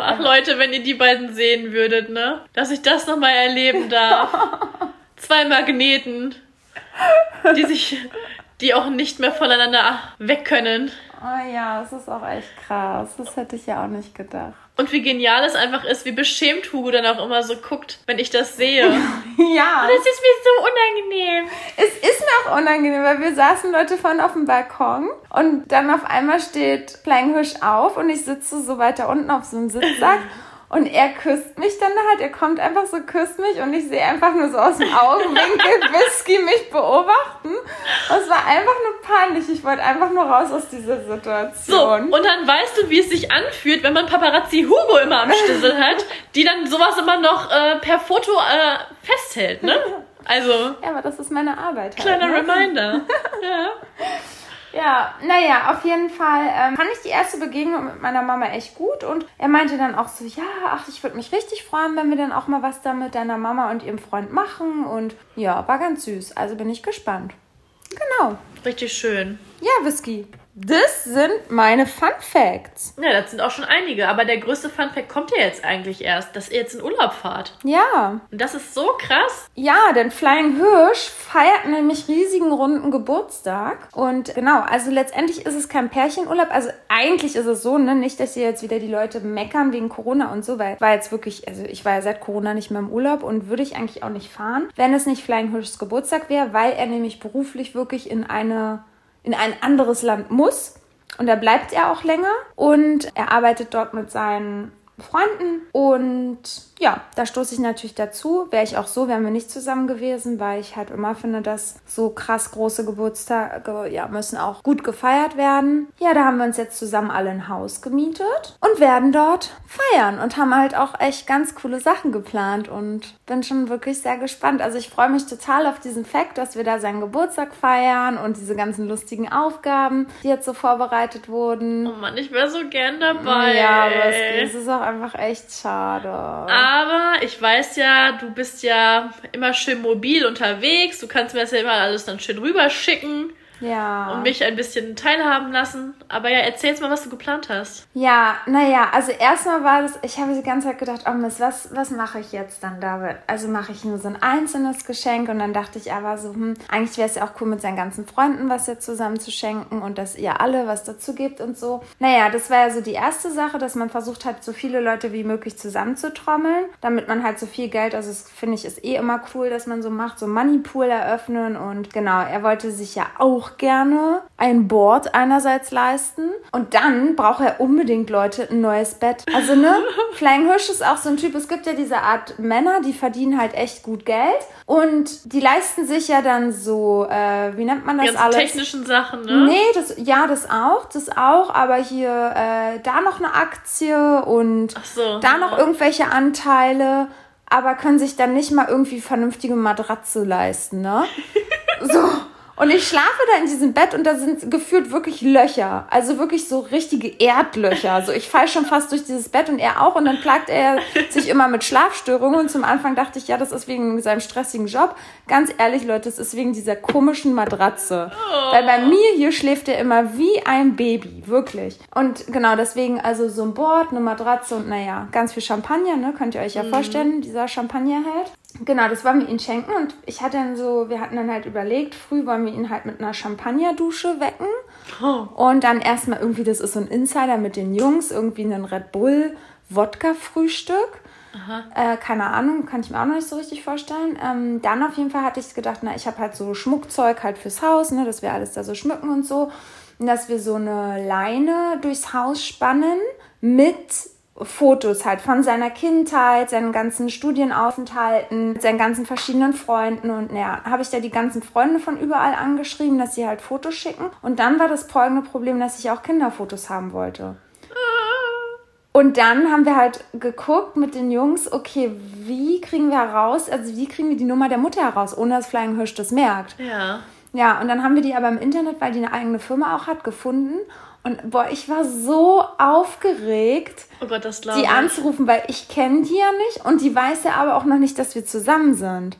Ach Leute, wenn ihr die beiden sehen würdet, ne? Dass ich das nochmal erleben darf. Zwei Magneten, die sich, die auch nicht mehr voneinander weg können. Oh ja, das ist auch echt krass. Das hätte ich ja auch nicht gedacht. Und wie genial es einfach ist, wie beschämt Hugo dann auch immer so guckt, wenn ich das sehe. ja. Und es ist mir so unangenehm. Es ist mir auch unangenehm, weil wir saßen Leute vorne auf dem Balkon und dann auf einmal steht Flying Hirsch auf und ich sitze so weiter unten auf so einem Sitzsack Und er küsst mich dann halt, er kommt einfach so, küsst mich und ich sehe einfach nur so aus dem Augenwinkel Whisky mich beobachten. Und es war einfach nur peinlich. Ich wollte einfach nur raus aus dieser Situation. So, und dann weißt du, wie es sich anfühlt, wenn man Paparazzi Hugo immer am Stissel hat, die dann sowas immer noch äh, per Foto äh, festhält, ne? Also. Ja, aber das ist meine Arbeit. Halt, kleiner ne? Reminder. ja. Ja, naja, auf jeden Fall ähm, fand ich die erste Begegnung mit meiner Mama echt gut und er meinte dann auch so, ja, ach, ich würde mich richtig freuen, wenn wir dann auch mal was da mit deiner Mama und ihrem Freund machen und ja, war ganz süß, also bin ich gespannt. Genau. Richtig schön. Ja, Whisky. Das sind meine Fun Facts. Ja, das sind auch schon einige, aber der größte Fun Fact kommt ja jetzt eigentlich erst, dass ihr jetzt in Urlaub fahrt. Ja. Und das ist so krass. Ja, denn Flying Hirsch feiert nämlich riesigen runden Geburtstag. Und genau, also letztendlich ist es kein Pärchenurlaub. Also eigentlich ist es so, ne, nicht, dass hier jetzt wieder die Leute meckern wegen Corona und so, weil war jetzt wirklich, also ich war ja seit Corona nicht mehr im Urlaub und würde ich eigentlich auch nicht fahren, wenn es nicht Flying Hirschs Geburtstag wäre, weil er nämlich beruflich wirklich in eine in ein anderes Land muss. Und da bleibt er auch länger und er arbeitet dort mit seinen Freunden und ja, da stoße ich natürlich dazu. Wäre ich auch so, wären wir nicht zusammen gewesen, weil ich halt immer finde, dass so krass große Geburtstage ja, müssen auch gut gefeiert werden. Ja, da haben wir uns jetzt zusammen alle ein Haus gemietet und werden dort feiern und haben halt auch echt ganz coole Sachen geplant und bin schon wirklich sehr gespannt. Also ich freue mich total auf diesen Fakt, dass wir da seinen Geburtstag feiern und diese ganzen lustigen Aufgaben, die jetzt so vorbereitet wurden. Oh Mann, ich wäre so gern dabei. Ja, aber es ist auch einfach echt schade. Aber ich weiß ja, du bist ja immer schön mobil unterwegs. Du kannst mir das ja immer alles dann schön rüberschicken. Ja. Und mich ein bisschen teilhaben lassen. Aber ja, erzähl jetzt mal, was du geplant hast. Ja, naja, also erstmal war das, ich habe die ganze Zeit gedacht, oh Mist, was, was mache ich jetzt dann damit? Also mache ich nur so ein einzelnes Geschenk und dann dachte ich aber so, hm, eigentlich wäre es ja auch cool, mit seinen ganzen Freunden was jetzt zusammen zu schenken und dass ihr alle was dazu gibt und so. Naja, das war ja so die erste Sache, dass man versucht hat, so viele Leute wie möglich zusammenzutrommeln, damit man halt so viel Geld, also das finde ich ist eh immer cool, dass man so macht, so Moneypool eröffnen und genau, er wollte sich ja auch auch gerne ein Board einerseits leisten. Und dann braucht er unbedingt Leute ein neues Bett. Also, ne? Flying Hirsch ist auch so ein Typ. Es gibt ja diese Art Männer, die verdienen halt echt gut Geld. Und die leisten sich ja dann so, äh, wie nennt man das Ganz alles? technischen Sachen, ne? Nee, das, ja, das auch, das auch, aber hier, äh, da noch eine Aktie und so, da noch ja. irgendwelche Anteile, aber können sich dann nicht mal irgendwie vernünftige Matratze leisten, ne? so. Und ich schlafe da in diesem Bett und da sind gefühlt wirklich Löcher. Also wirklich so richtige Erdlöcher. Also ich falle schon fast durch dieses Bett und er auch. Und dann plagt er sich immer mit Schlafstörungen. Und zum Anfang dachte ich, ja, das ist wegen seinem stressigen Job. Ganz ehrlich, Leute, es ist wegen dieser komischen Matratze. Weil bei mir hier schläft er immer wie ein Baby. Wirklich. Und genau deswegen also so ein Board, eine Matratze und naja, ganz viel Champagner, ne? Könnt ihr euch ja vorstellen, dieser Champagnerheld. Genau, das wollen wir ihn schenken und ich hatte dann so, wir hatten dann halt überlegt, früh wollen wir ihn halt mit einer Champagnerdusche wecken und dann erstmal irgendwie, das ist so ein Insider mit den Jungs, irgendwie einen Red Bull Wodka-Frühstück. Äh, keine Ahnung, kann ich mir auch noch nicht so richtig vorstellen. Ähm, dann auf jeden Fall hatte ich gedacht, na, ich habe halt so Schmuckzeug halt fürs Haus, ne, dass wir alles da so schmücken und so. Und dass wir so eine Leine durchs Haus spannen mit Fotos halt von seiner Kindheit, seinen ganzen Studienaufenthalten, seinen ganzen verschiedenen Freunden und naja, habe ich da die ganzen Freunde von überall angeschrieben, dass sie halt Fotos schicken. Und dann war das folgende Problem, dass ich auch Kinderfotos haben wollte. Und dann haben wir halt geguckt mit den Jungs, okay, wie kriegen wir heraus, also wie kriegen wir die Nummer der Mutter heraus, ohne dass Flying Hirsch das merkt. Ja. Ja, und dann haben wir die aber im Internet, weil die eine eigene Firma auch hat, gefunden. Und boah, ich war so aufgeregt, Oh Gott, die ich. anzurufen, weil ich kenne die ja nicht und die weiß ja aber auch noch nicht, dass wir zusammen sind.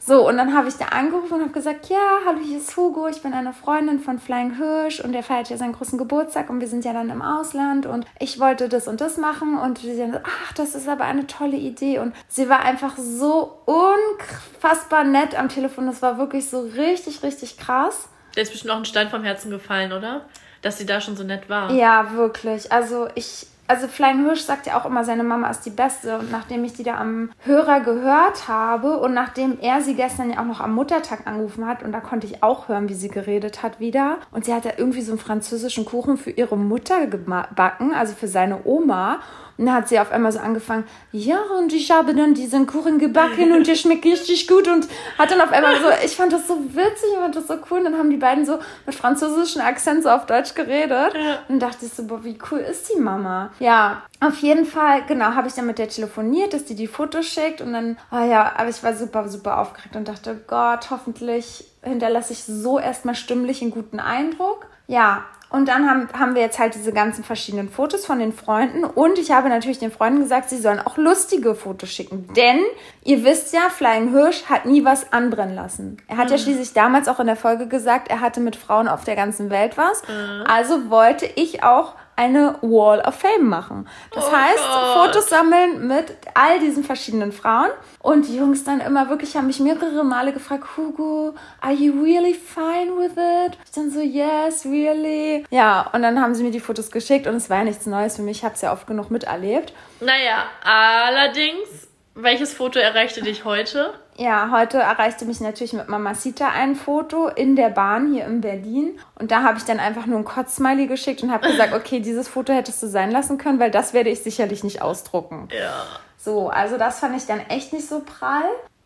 So, und dann habe ich da angerufen und habe gesagt, ja, hallo, hier ist Hugo, ich bin eine Freundin von Flying Hirsch und der feiert ja seinen großen Geburtstag und wir sind ja dann im Ausland und ich wollte das und das machen und sie dann, ach, das ist aber eine tolle Idee und sie war einfach so unfassbar nett am Telefon, das war wirklich so richtig, richtig krass. Der ist bestimmt auch ein Stein vom Herzen gefallen, oder? Dass sie da schon so nett war. Ja, wirklich. Also ich, also Flying Hirsch sagt ja auch immer, seine Mama ist die Beste. Und nachdem ich die da am Hörer gehört habe und nachdem er sie gestern ja auch noch am Muttertag angerufen hat und da konnte ich auch hören, wie sie geredet hat wieder. Und sie hat ja irgendwie so einen französischen Kuchen für ihre Mutter gebacken, also für seine Oma. Und dann hat sie auf einmal so angefangen, ja, und ich habe dann diesen Kuchen gebacken und der schmeckt richtig gut und hat dann auf einmal so, ich fand das so witzig, ich fand das so cool. Und dann haben die beiden so mit französischen Akzent so auf Deutsch geredet. Und dann dachte ich so, boah, wie cool ist die Mama? Ja, auf jeden Fall, genau, habe ich dann mit der telefoniert, dass die die Fotos schickt und dann, oh ja, aber ich war super, super aufgeregt und dachte, Gott, hoffentlich hinterlasse ich so erstmal stimmlich einen guten Eindruck. Ja, und dann haben, haben wir jetzt halt diese ganzen verschiedenen Fotos von den Freunden. Und ich habe natürlich den Freunden gesagt, sie sollen auch lustige Fotos schicken. Denn ihr wisst ja, Flying Hirsch hat nie was anbrennen lassen. Er hat ja schließlich damals auch in der Folge gesagt, er hatte mit Frauen auf der ganzen Welt was. Also wollte ich auch eine Wall of Fame machen. Das Oh heißt, Gott. Fotos sammeln mit all diesen verschiedenen Frauen. Und die Jungs dann immer wirklich haben mich mehrere Male gefragt, Hugo, are you really fine with it? Ich dann so, yes, really. Ja, und dann haben sie mir die Fotos geschickt und es war ja nichts Neues für mich. Ich habe es ja oft genug miterlebt. Naja, allerdings, welches Foto erreichte dich heute? Ja, heute erreichte mich natürlich mit Mamacita ein Foto in der Bahn hier in Berlin. Und da habe ich dann einfach nur ein Kotzsmiley geschickt und habe gesagt, okay, dieses Foto hättest du sein lassen können, weil das werde ich sicherlich nicht ausdrucken. Ja. So, also das fand ich dann echt nicht so prall.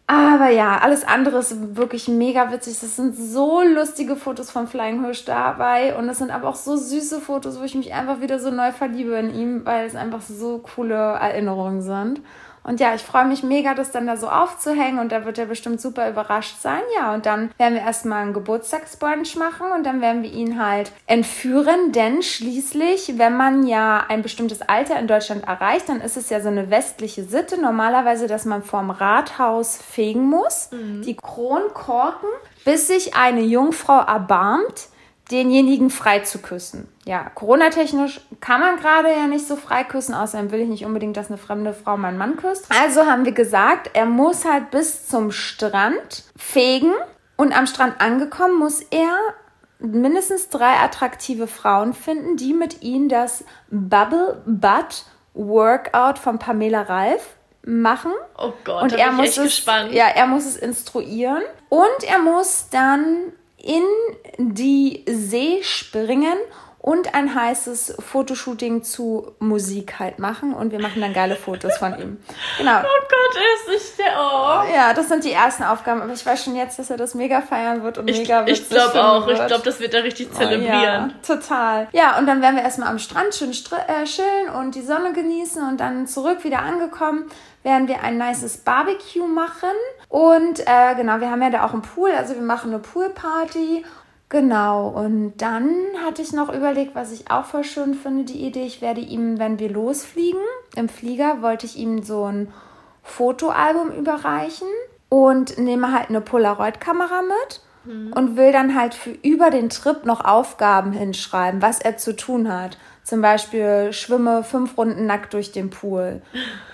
Aber ja, alles andere ist wirklich mega witzig. Das sind so lustige Fotos von Flying Hirsch dabei. Und es sind aber auch so süße Fotos, wo ich mich einfach wieder so neu verliebe in ihm, weil es einfach so coole Erinnerungen sind. Und ja, ich freue mich mega, das dann da so aufzuhängen und da wird er bestimmt super überrascht sein. Ja, und dann werden wir erstmal einen Geburtstagsbrunch machen und dann werden wir ihn halt entführen, denn schließlich, wenn man ja ein bestimmtes Alter in Deutschland erreicht, dann ist es ja so eine westliche Sitte normalerweise, dass man vorm Rathaus fegen muss, die Kronkorken, bis sich eine Jungfrau erbarmt, denjenigen frei zu küssen. Ja, Corona-technisch kann man gerade ja nicht so frei küssen, außerdem will ich nicht unbedingt, dass eine fremde Frau meinen Mann küsst. Also haben wir gesagt, er muss halt bis zum Strand fegen und am Strand angekommen muss er mindestens drei attraktive Frauen finden, die mit ihm das Bubble Butt Workout von Pamela Ralph machen. Oh Gott, Und er bin ich muss es, gespannt. ja, er muss es instruieren und er muss dann in die See springen und ein heißes Fotoshooting zu Musik halt machen und wir machen dann geile Fotos von ihm. Genau. Oh Gott, er ist nicht der. Oh. Ja, das sind die ersten Aufgaben, aber ich weiß schon jetzt, dass er das mega feiern wird und mega Ich, ich glaube auch. Ich glaube, das wird er richtig zelebrieren. Ja, total. Ja, und dann werden wir erstmal am Strand schön äh, chillen und die Sonne genießen und dann zurück wieder angekommen werden wir ein nices Barbecue machen. Und äh, genau, wir haben ja da auch einen Pool, also wir machen eine Poolparty Genau, und dann hatte ich noch überlegt, was ich auch voll schön finde, die Idee. Ich werde ihm, wenn wir losfliegen, im Flieger, wollte ich ihm so ein Fotoalbum überreichen und nehme halt eine Polaroid-Kamera mit mhm. und will dann halt für über den Trip noch Aufgaben hinschreiben, was er zu tun hat. Zum Beispiel schwimme fünf Runden nackt durch den Pool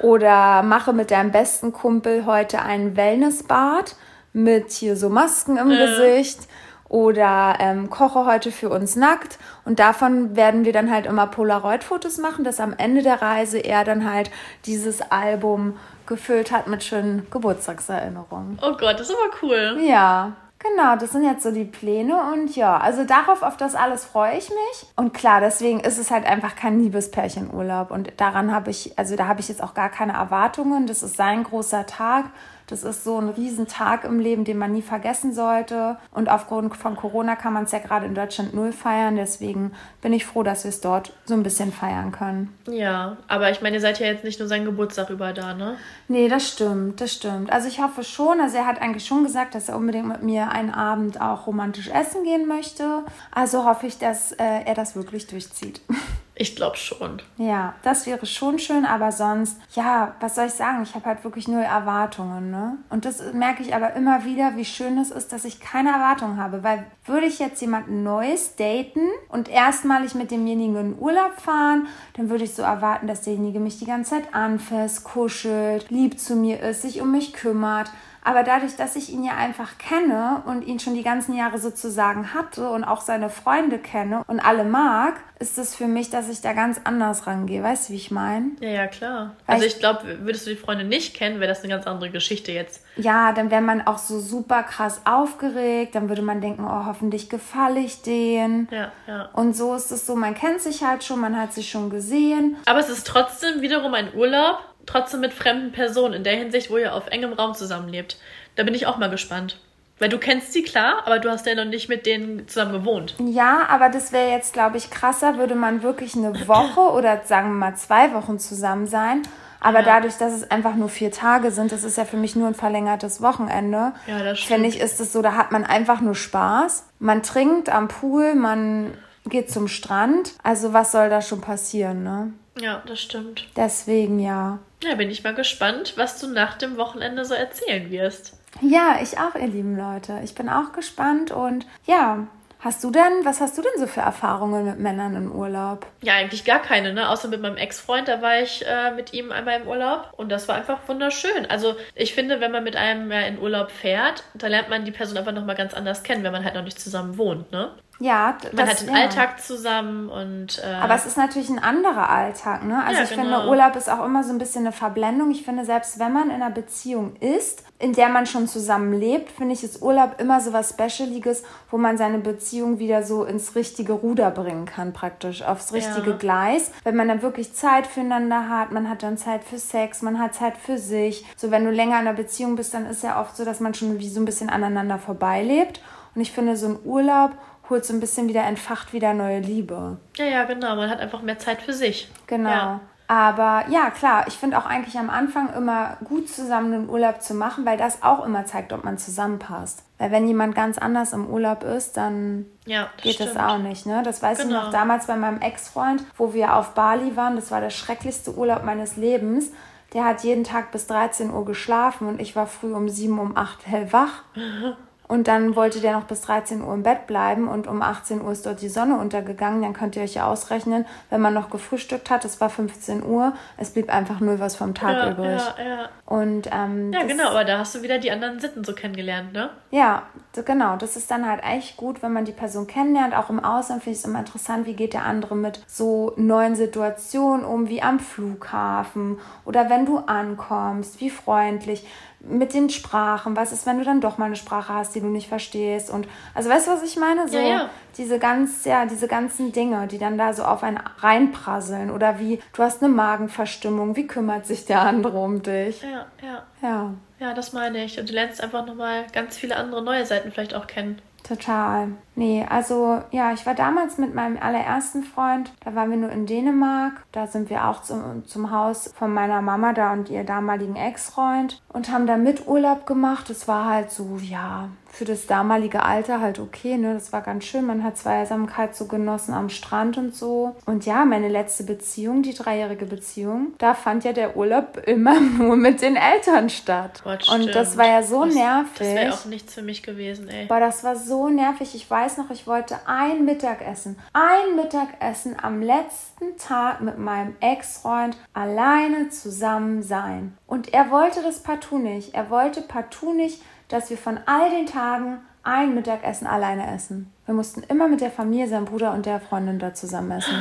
oder mache mit deinem besten Kumpel heute einen Wellnessbad mit hier so Masken im äh. Gesicht oder ähm, koche heute für uns nackt. Und davon werden wir dann halt immer Polaroid-Fotos machen, dass am Ende der Reise er dann halt dieses Album gefüllt hat mit schönen Geburtstagserinnerungen. Oh Gott, das ist aber cool. Ja. Genau, das sind jetzt so die Pläne und ja, also darauf, auf das alles freue ich mich. Und klar, deswegen ist es halt einfach kein Liebespärchenurlaub und daran habe ich, also da habe ich jetzt auch gar keine Erwartungen. Das ist sein großer Tag das ist so ein Riesentag im Leben, den man nie vergessen sollte. Und aufgrund von Corona kann man es ja gerade in Deutschland null feiern. Deswegen bin ich froh, dass wir es dort so ein bisschen feiern können. Ja, aber ich meine, ihr seid ja jetzt nicht nur seinen Geburtstag über da, ne? Nee, das stimmt, das stimmt. Also ich hoffe schon, also er hat eigentlich schon gesagt, dass er unbedingt mit mir einen Abend auch romantisch essen gehen möchte. Also hoffe ich, dass äh, er das wirklich durchzieht. Ich glaube schon. Ja, das wäre schon schön, aber sonst, ja, was soll ich sagen? Ich habe halt wirklich null Erwartungen, ne? Und das merke ich aber immer wieder, wie schön es ist, dass ich keine Erwartungen habe. Weil würde ich jetzt jemanden Neues daten und erstmalig mit demjenigen in Urlaub fahren, dann würde ich so erwarten, dass derjenige mich die ganze Zeit anfasst, kuschelt, lieb zu mir ist, sich um mich kümmert. Aber dadurch, dass ich ihn ja einfach kenne und ihn schon die ganzen Jahre sozusagen hatte und auch seine Freunde kenne und alle mag, ist es für mich, dass ich da ganz anders rangehe. Weißt du, wie ich meine? Ja, ja, klar. Weil also ich glaube, würdest du die Freunde nicht kennen, wäre das eine ganz andere Geschichte jetzt. Ja, dann wäre man auch so super krass aufgeregt. Dann würde man denken, oh, hoffentlich gefalle ich denen. Ja, ja. Und so ist es so, man kennt sich halt schon, man hat sich schon gesehen. Aber es ist trotzdem wiederum ein Urlaub, trotzdem mit fremden Personen, in der Hinsicht, wo ihr auf engem Raum zusammenlebt. Da bin ich auch mal gespannt. Weil du kennst sie, klar, aber du hast ja noch nicht mit denen zusammen gewohnt. Ja, aber das wäre jetzt, glaube ich, krasser, würde man wirklich eine Woche oder sagen wir mal zwei Wochen zusammen sein. Aber ja. dadurch, dass es einfach nur vier Tage sind, das ist ja für mich nur ein verlängertes Wochenende. Ja, das stimmt. Finde ich, ist es so, da hat man einfach nur Spaß. Man trinkt am Pool, man geht zum Strand. Also was soll da schon passieren, ne? Ja, das stimmt. Deswegen ja. Ja, bin ich mal gespannt, was du nach dem Wochenende so erzählen wirst. Ja, ich auch, ihr lieben Leute. Ich bin auch gespannt und ja, Hast du denn, was hast du denn so für Erfahrungen mit Männern im Urlaub? Ja, eigentlich gar keine, ne? Außer mit meinem Ex-Freund, da war ich äh, mit ihm einmal im Urlaub und das war einfach wunderschön. Also ich finde, wenn man mit einem ja, in Urlaub fährt, da lernt man die Person einfach nochmal ganz anders kennen, wenn man halt noch nicht zusammen wohnt, ne? Ja, das, man hat den ja. Alltag zusammen und. Äh, Aber es ist natürlich ein anderer Alltag, ne? Also ja, ich genau. finde, Urlaub ist auch immer so ein bisschen eine Verblendung. Ich finde, selbst wenn man in einer Beziehung ist, in der man schon zusammen lebt, finde ich, ist Urlaub immer so was Specialiges, wo man seine Beziehung wieder so ins richtige Ruder bringen kann, praktisch, aufs richtige ja. Gleis. Wenn man dann wirklich Zeit füreinander hat, man hat dann Zeit für Sex, man hat Zeit für sich. So, wenn du länger in einer Beziehung bist, dann ist ja oft so, dass man schon wie so ein bisschen aneinander vorbeilebt. Und ich finde, so ein Urlaub holt so ein bisschen wieder, entfacht wieder neue Liebe. Ja, ja, genau. Man hat einfach mehr Zeit für sich. Genau. Ja. Aber ja, klar, ich finde auch eigentlich am Anfang immer gut zusammen einen Urlaub zu machen, weil das auch immer zeigt, ob man zusammenpasst. Weil wenn jemand ganz anders im Urlaub ist, dann ja, das geht stimmt. das auch nicht. Ne? Das weiß genau. ich noch damals bei meinem Ex-Freund, wo wir auf Bali waren. Das war der schrecklichste Urlaub meines Lebens. Der hat jeden Tag bis 13 Uhr geschlafen und ich war früh um 7, um 8 hellwach. Und dann wollte der noch bis 13 Uhr im Bett bleiben und um 18 Uhr ist dort die Sonne untergegangen. Dann könnt ihr euch ja ausrechnen, wenn man noch gefrühstückt hat, es war 15 Uhr, es blieb einfach null was vom Tag ja, übrig. Ja, ja. Und, ähm, ja genau, aber da hast du wieder die anderen Sitten so kennengelernt, ne? Ja, genau. Das ist dann halt echt gut, wenn man die Person kennenlernt. Auch im Ausland finde ich es immer interessant, wie geht der andere mit so neuen Situationen um, wie am Flughafen oder wenn du ankommst, wie freundlich mit den Sprachen, was ist, wenn du dann doch mal eine Sprache hast, die du nicht verstehst und also weißt du, was ich meine? So Ja, ja. diese ganz, ja, diese ganzen Dinge, die dann da so auf einen reinprasseln oder wie du hast eine Magenverstimmung, wie kümmert sich der andere um dich? Ja, ja. Ja, Ja, das meine ich. Und du lernst einfach nochmal ganz viele andere neue Seiten vielleicht auch kennen. Total. Nee, also ja, ich war damals mit meinem allerersten Freund, da waren wir nur in Dänemark. Da sind wir auch zum, zum Haus von meiner Mama da und ihr damaligen Ex-Freund und haben da mit Urlaub gemacht. Das war halt so, ja, für das damalige Alter halt okay, ne? Das war ganz schön. Man hat Zweisamkeit so genossen am Strand und so. Und ja, meine letzte Beziehung, die dreijährige Beziehung, da fand ja der Urlaub immer nur mit den Eltern statt. Gott, und das war ja so das, nervig. Das wäre auch nichts für mich gewesen, ey. Boah, das war so nervig. Ich weiß noch, ich wollte ein Mittagessen. Ein Mittagessen am letzten Tag mit meinem Ex-Freund alleine zusammen sein. Und er wollte das partout nicht. Er wollte partout nicht, dass wir von all den Tagen ein Mittagessen alleine essen. Wir mussten immer mit der Familie, seinem Bruder und der Freundin da zusammen essen.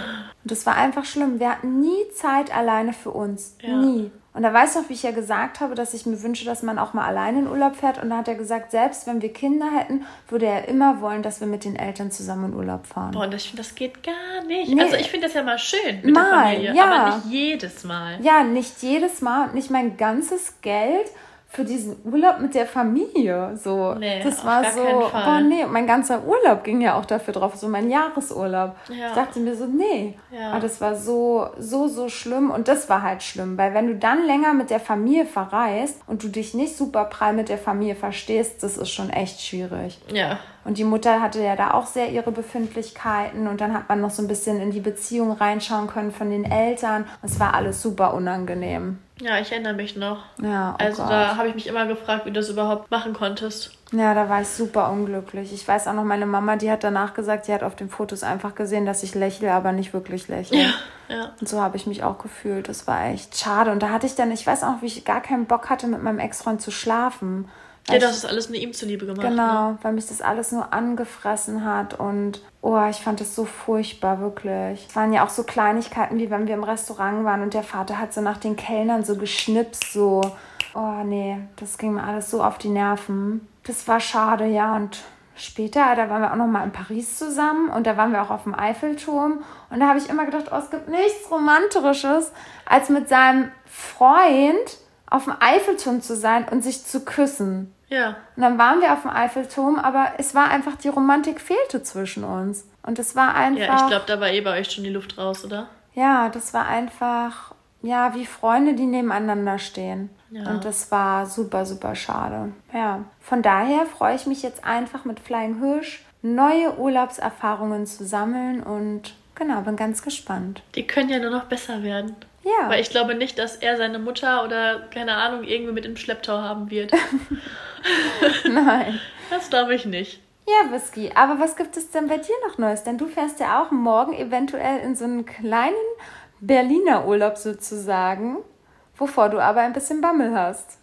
Und das war einfach schlimm. Wir hatten nie Zeit alleine für uns. Ja. Nie. Und da weiß noch, wie ich ja gesagt habe, dass ich mir wünsche, dass man auch mal alleine in Urlaub fährt. Und da hat er gesagt, selbst wenn wir Kinder hätten, würde er immer wollen, dass wir mit den Eltern zusammen in Urlaub fahren. Boah, und ich finde, das geht gar nicht. Nee. Also ich finde das ja mal schön mit Mal, der Familie, ja. aber nicht jedes Mal. Ja, nicht jedes Mal und nicht mein ganzes Geld für diesen Urlaub mit der Familie. So, Nee, das war so, boah, nee, mein ganzer Urlaub ging ja auch dafür drauf, so mein Jahresurlaub. Ja. Ich dachte mir so, nee. Ja. Aber das war so, so, so schlimm und das war halt schlimm, weil wenn du dann länger mit der Familie verreist und du dich nicht super prall mit der Familie verstehst, das ist schon echt schwierig. Ja. Und die Mutter hatte ja da auch sehr ihre Befindlichkeiten und dann hat man noch so ein bisschen in die Beziehung reinschauen können von den Eltern. Es war alles super unangenehm. Ja, ich erinnere mich noch. Ja, oh also Gott. da habe ich mich immer gefragt, wie du das überhaupt machen konntest. Ja, da war ich super unglücklich. Ich weiß auch noch, meine Mama, die hat danach gesagt, die hat auf den Fotos einfach gesehen, dass ich lächle, aber nicht wirklich lächle. Ja. Und so habe ich mich auch gefühlt. Das war echt schade. Und da hatte ich dann, ich weiß auch, wie ich gar keinen Bock hatte, mit meinem Ex-Freund zu schlafen. Ja, das ist alles nur ihm zuliebe gemacht. Ne? Genau, weil mich das alles nur angefressen hat und oh, ich fand das so furchtbar, wirklich. Es waren ja auch so Kleinigkeiten, wie wenn wir im Restaurant waren und der Vater hat so nach den Kellnern so geschnipst, so. Oh nee, das ging mir alles so auf die Nerven. Das war schade, ja. Und später, da waren wir auch noch mal in Paris zusammen und da waren wir auch auf dem Eiffelturm und da habe ich immer gedacht, oh, es gibt nichts Romantisches, als mit seinem Freund auf dem Eiffelturm zu sein und sich zu küssen. Ja. Und dann waren wir auf dem Eiffelturm, aber es war einfach, die Romantik fehlte zwischen uns. Und es war einfach. Ja, ich glaube, da war eh bei euch schon die Luft raus, oder? Ja, das war einfach, ja, wie Freunde, die nebeneinander stehen. Ja. Und das war super, super schade. Ja. Von daher freue ich mich jetzt einfach mit Flying Hirsch neue Urlaubserfahrungen zu sammeln und genau, bin ganz gespannt. Die können ja nur noch besser werden. Ja. Weil ich glaube nicht, dass er seine Mutter oder keine Ahnung irgendwie mit im Schlepptau haben wird. Nein. Das glaube ich nicht. Ja, Whisky. Aber was gibt es denn bei dir noch Neues? Denn du fährst ja auch morgen eventuell in so einen kleinen Berliner Urlaub sozusagen, wovor du aber ein bisschen Bammel hast.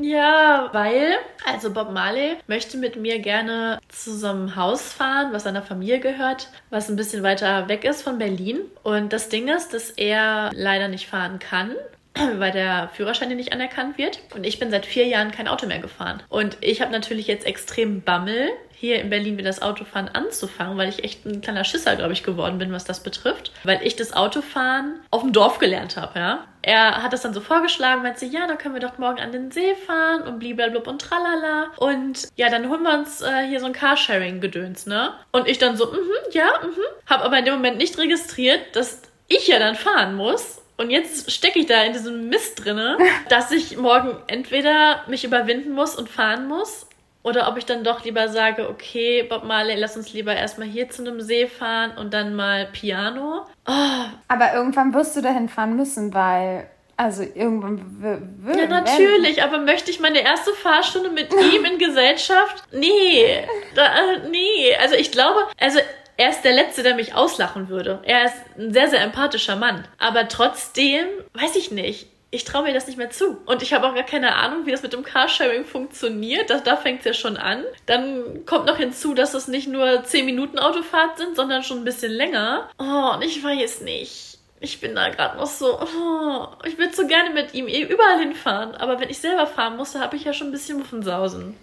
Ja, weil, also Bob Marley möchte mit mir gerne zu so einem Haus fahren, was seiner Familie gehört, was ein bisschen weiter weg ist von Berlin. Und das Ding ist, dass er leider nicht fahren kann, weil der Führerschein nicht anerkannt wird. Und ich bin seit vier Jahren kein Auto mehr gefahren. Und ich habe natürlich jetzt extrem Bammel, hier in Berlin wieder das Autofahren anzufangen, weil ich echt ein kleiner Schisser, glaube ich, geworden bin, was das betrifft. Weil ich das Autofahren auf dem Dorf gelernt habe, ja. Er hat das dann so vorgeschlagen, meinte, ja, dann können wir doch morgen an den See fahren und bliblablub und tralala. Und ja, dann holen wir uns äh, hier so ein Carsharing-Gedöns, ne? Und ich dann so, mhm, ja, mhm. Hab aber in dem Moment nicht registriert, dass ich ja dann fahren muss. Und jetzt stecke ich da in diesem Mist drinne, dass ich morgen entweder mich überwinden muss und fahren muss oder ob ich dann doch lieber sage, okay, Bob Marley, lass uns lieber erstmal hier zu einem See fahren und dann mal Piano. Oh, Aber irgendwann wirst du dahin fahren müssen, weil, also irgendwann wird. ja, natürlich, aber möchte ich meine erste Fahrstunde mit ihm in Gesellschaft? Nee, da, äh, nee. Also ich glaube, also er ist der Letzte, der mich auslachen würde. Er ist ein sehr, sehr empathischer Mann. Aber trotzdem, weiß ich nicht. Ich traue mir das nicht mehr zu. Und ich habe auch gar keine Ahnung, wie das mit dem Carsharing funktioniert. Da, da fängt es ja schon an. Dann kommt noch hinzu, dass es nicht nur 10 Minuten Autofahrt sind, sondern schon ein bisschen länger. Oh, und ich weiß nicht. ich bin da gerade noch so, oh, ich würde so gerne mit ihm eh überall hinfahren. Aber wenn ich selber fahren musste, habe ich ja schon ein bisschen Muffensausen.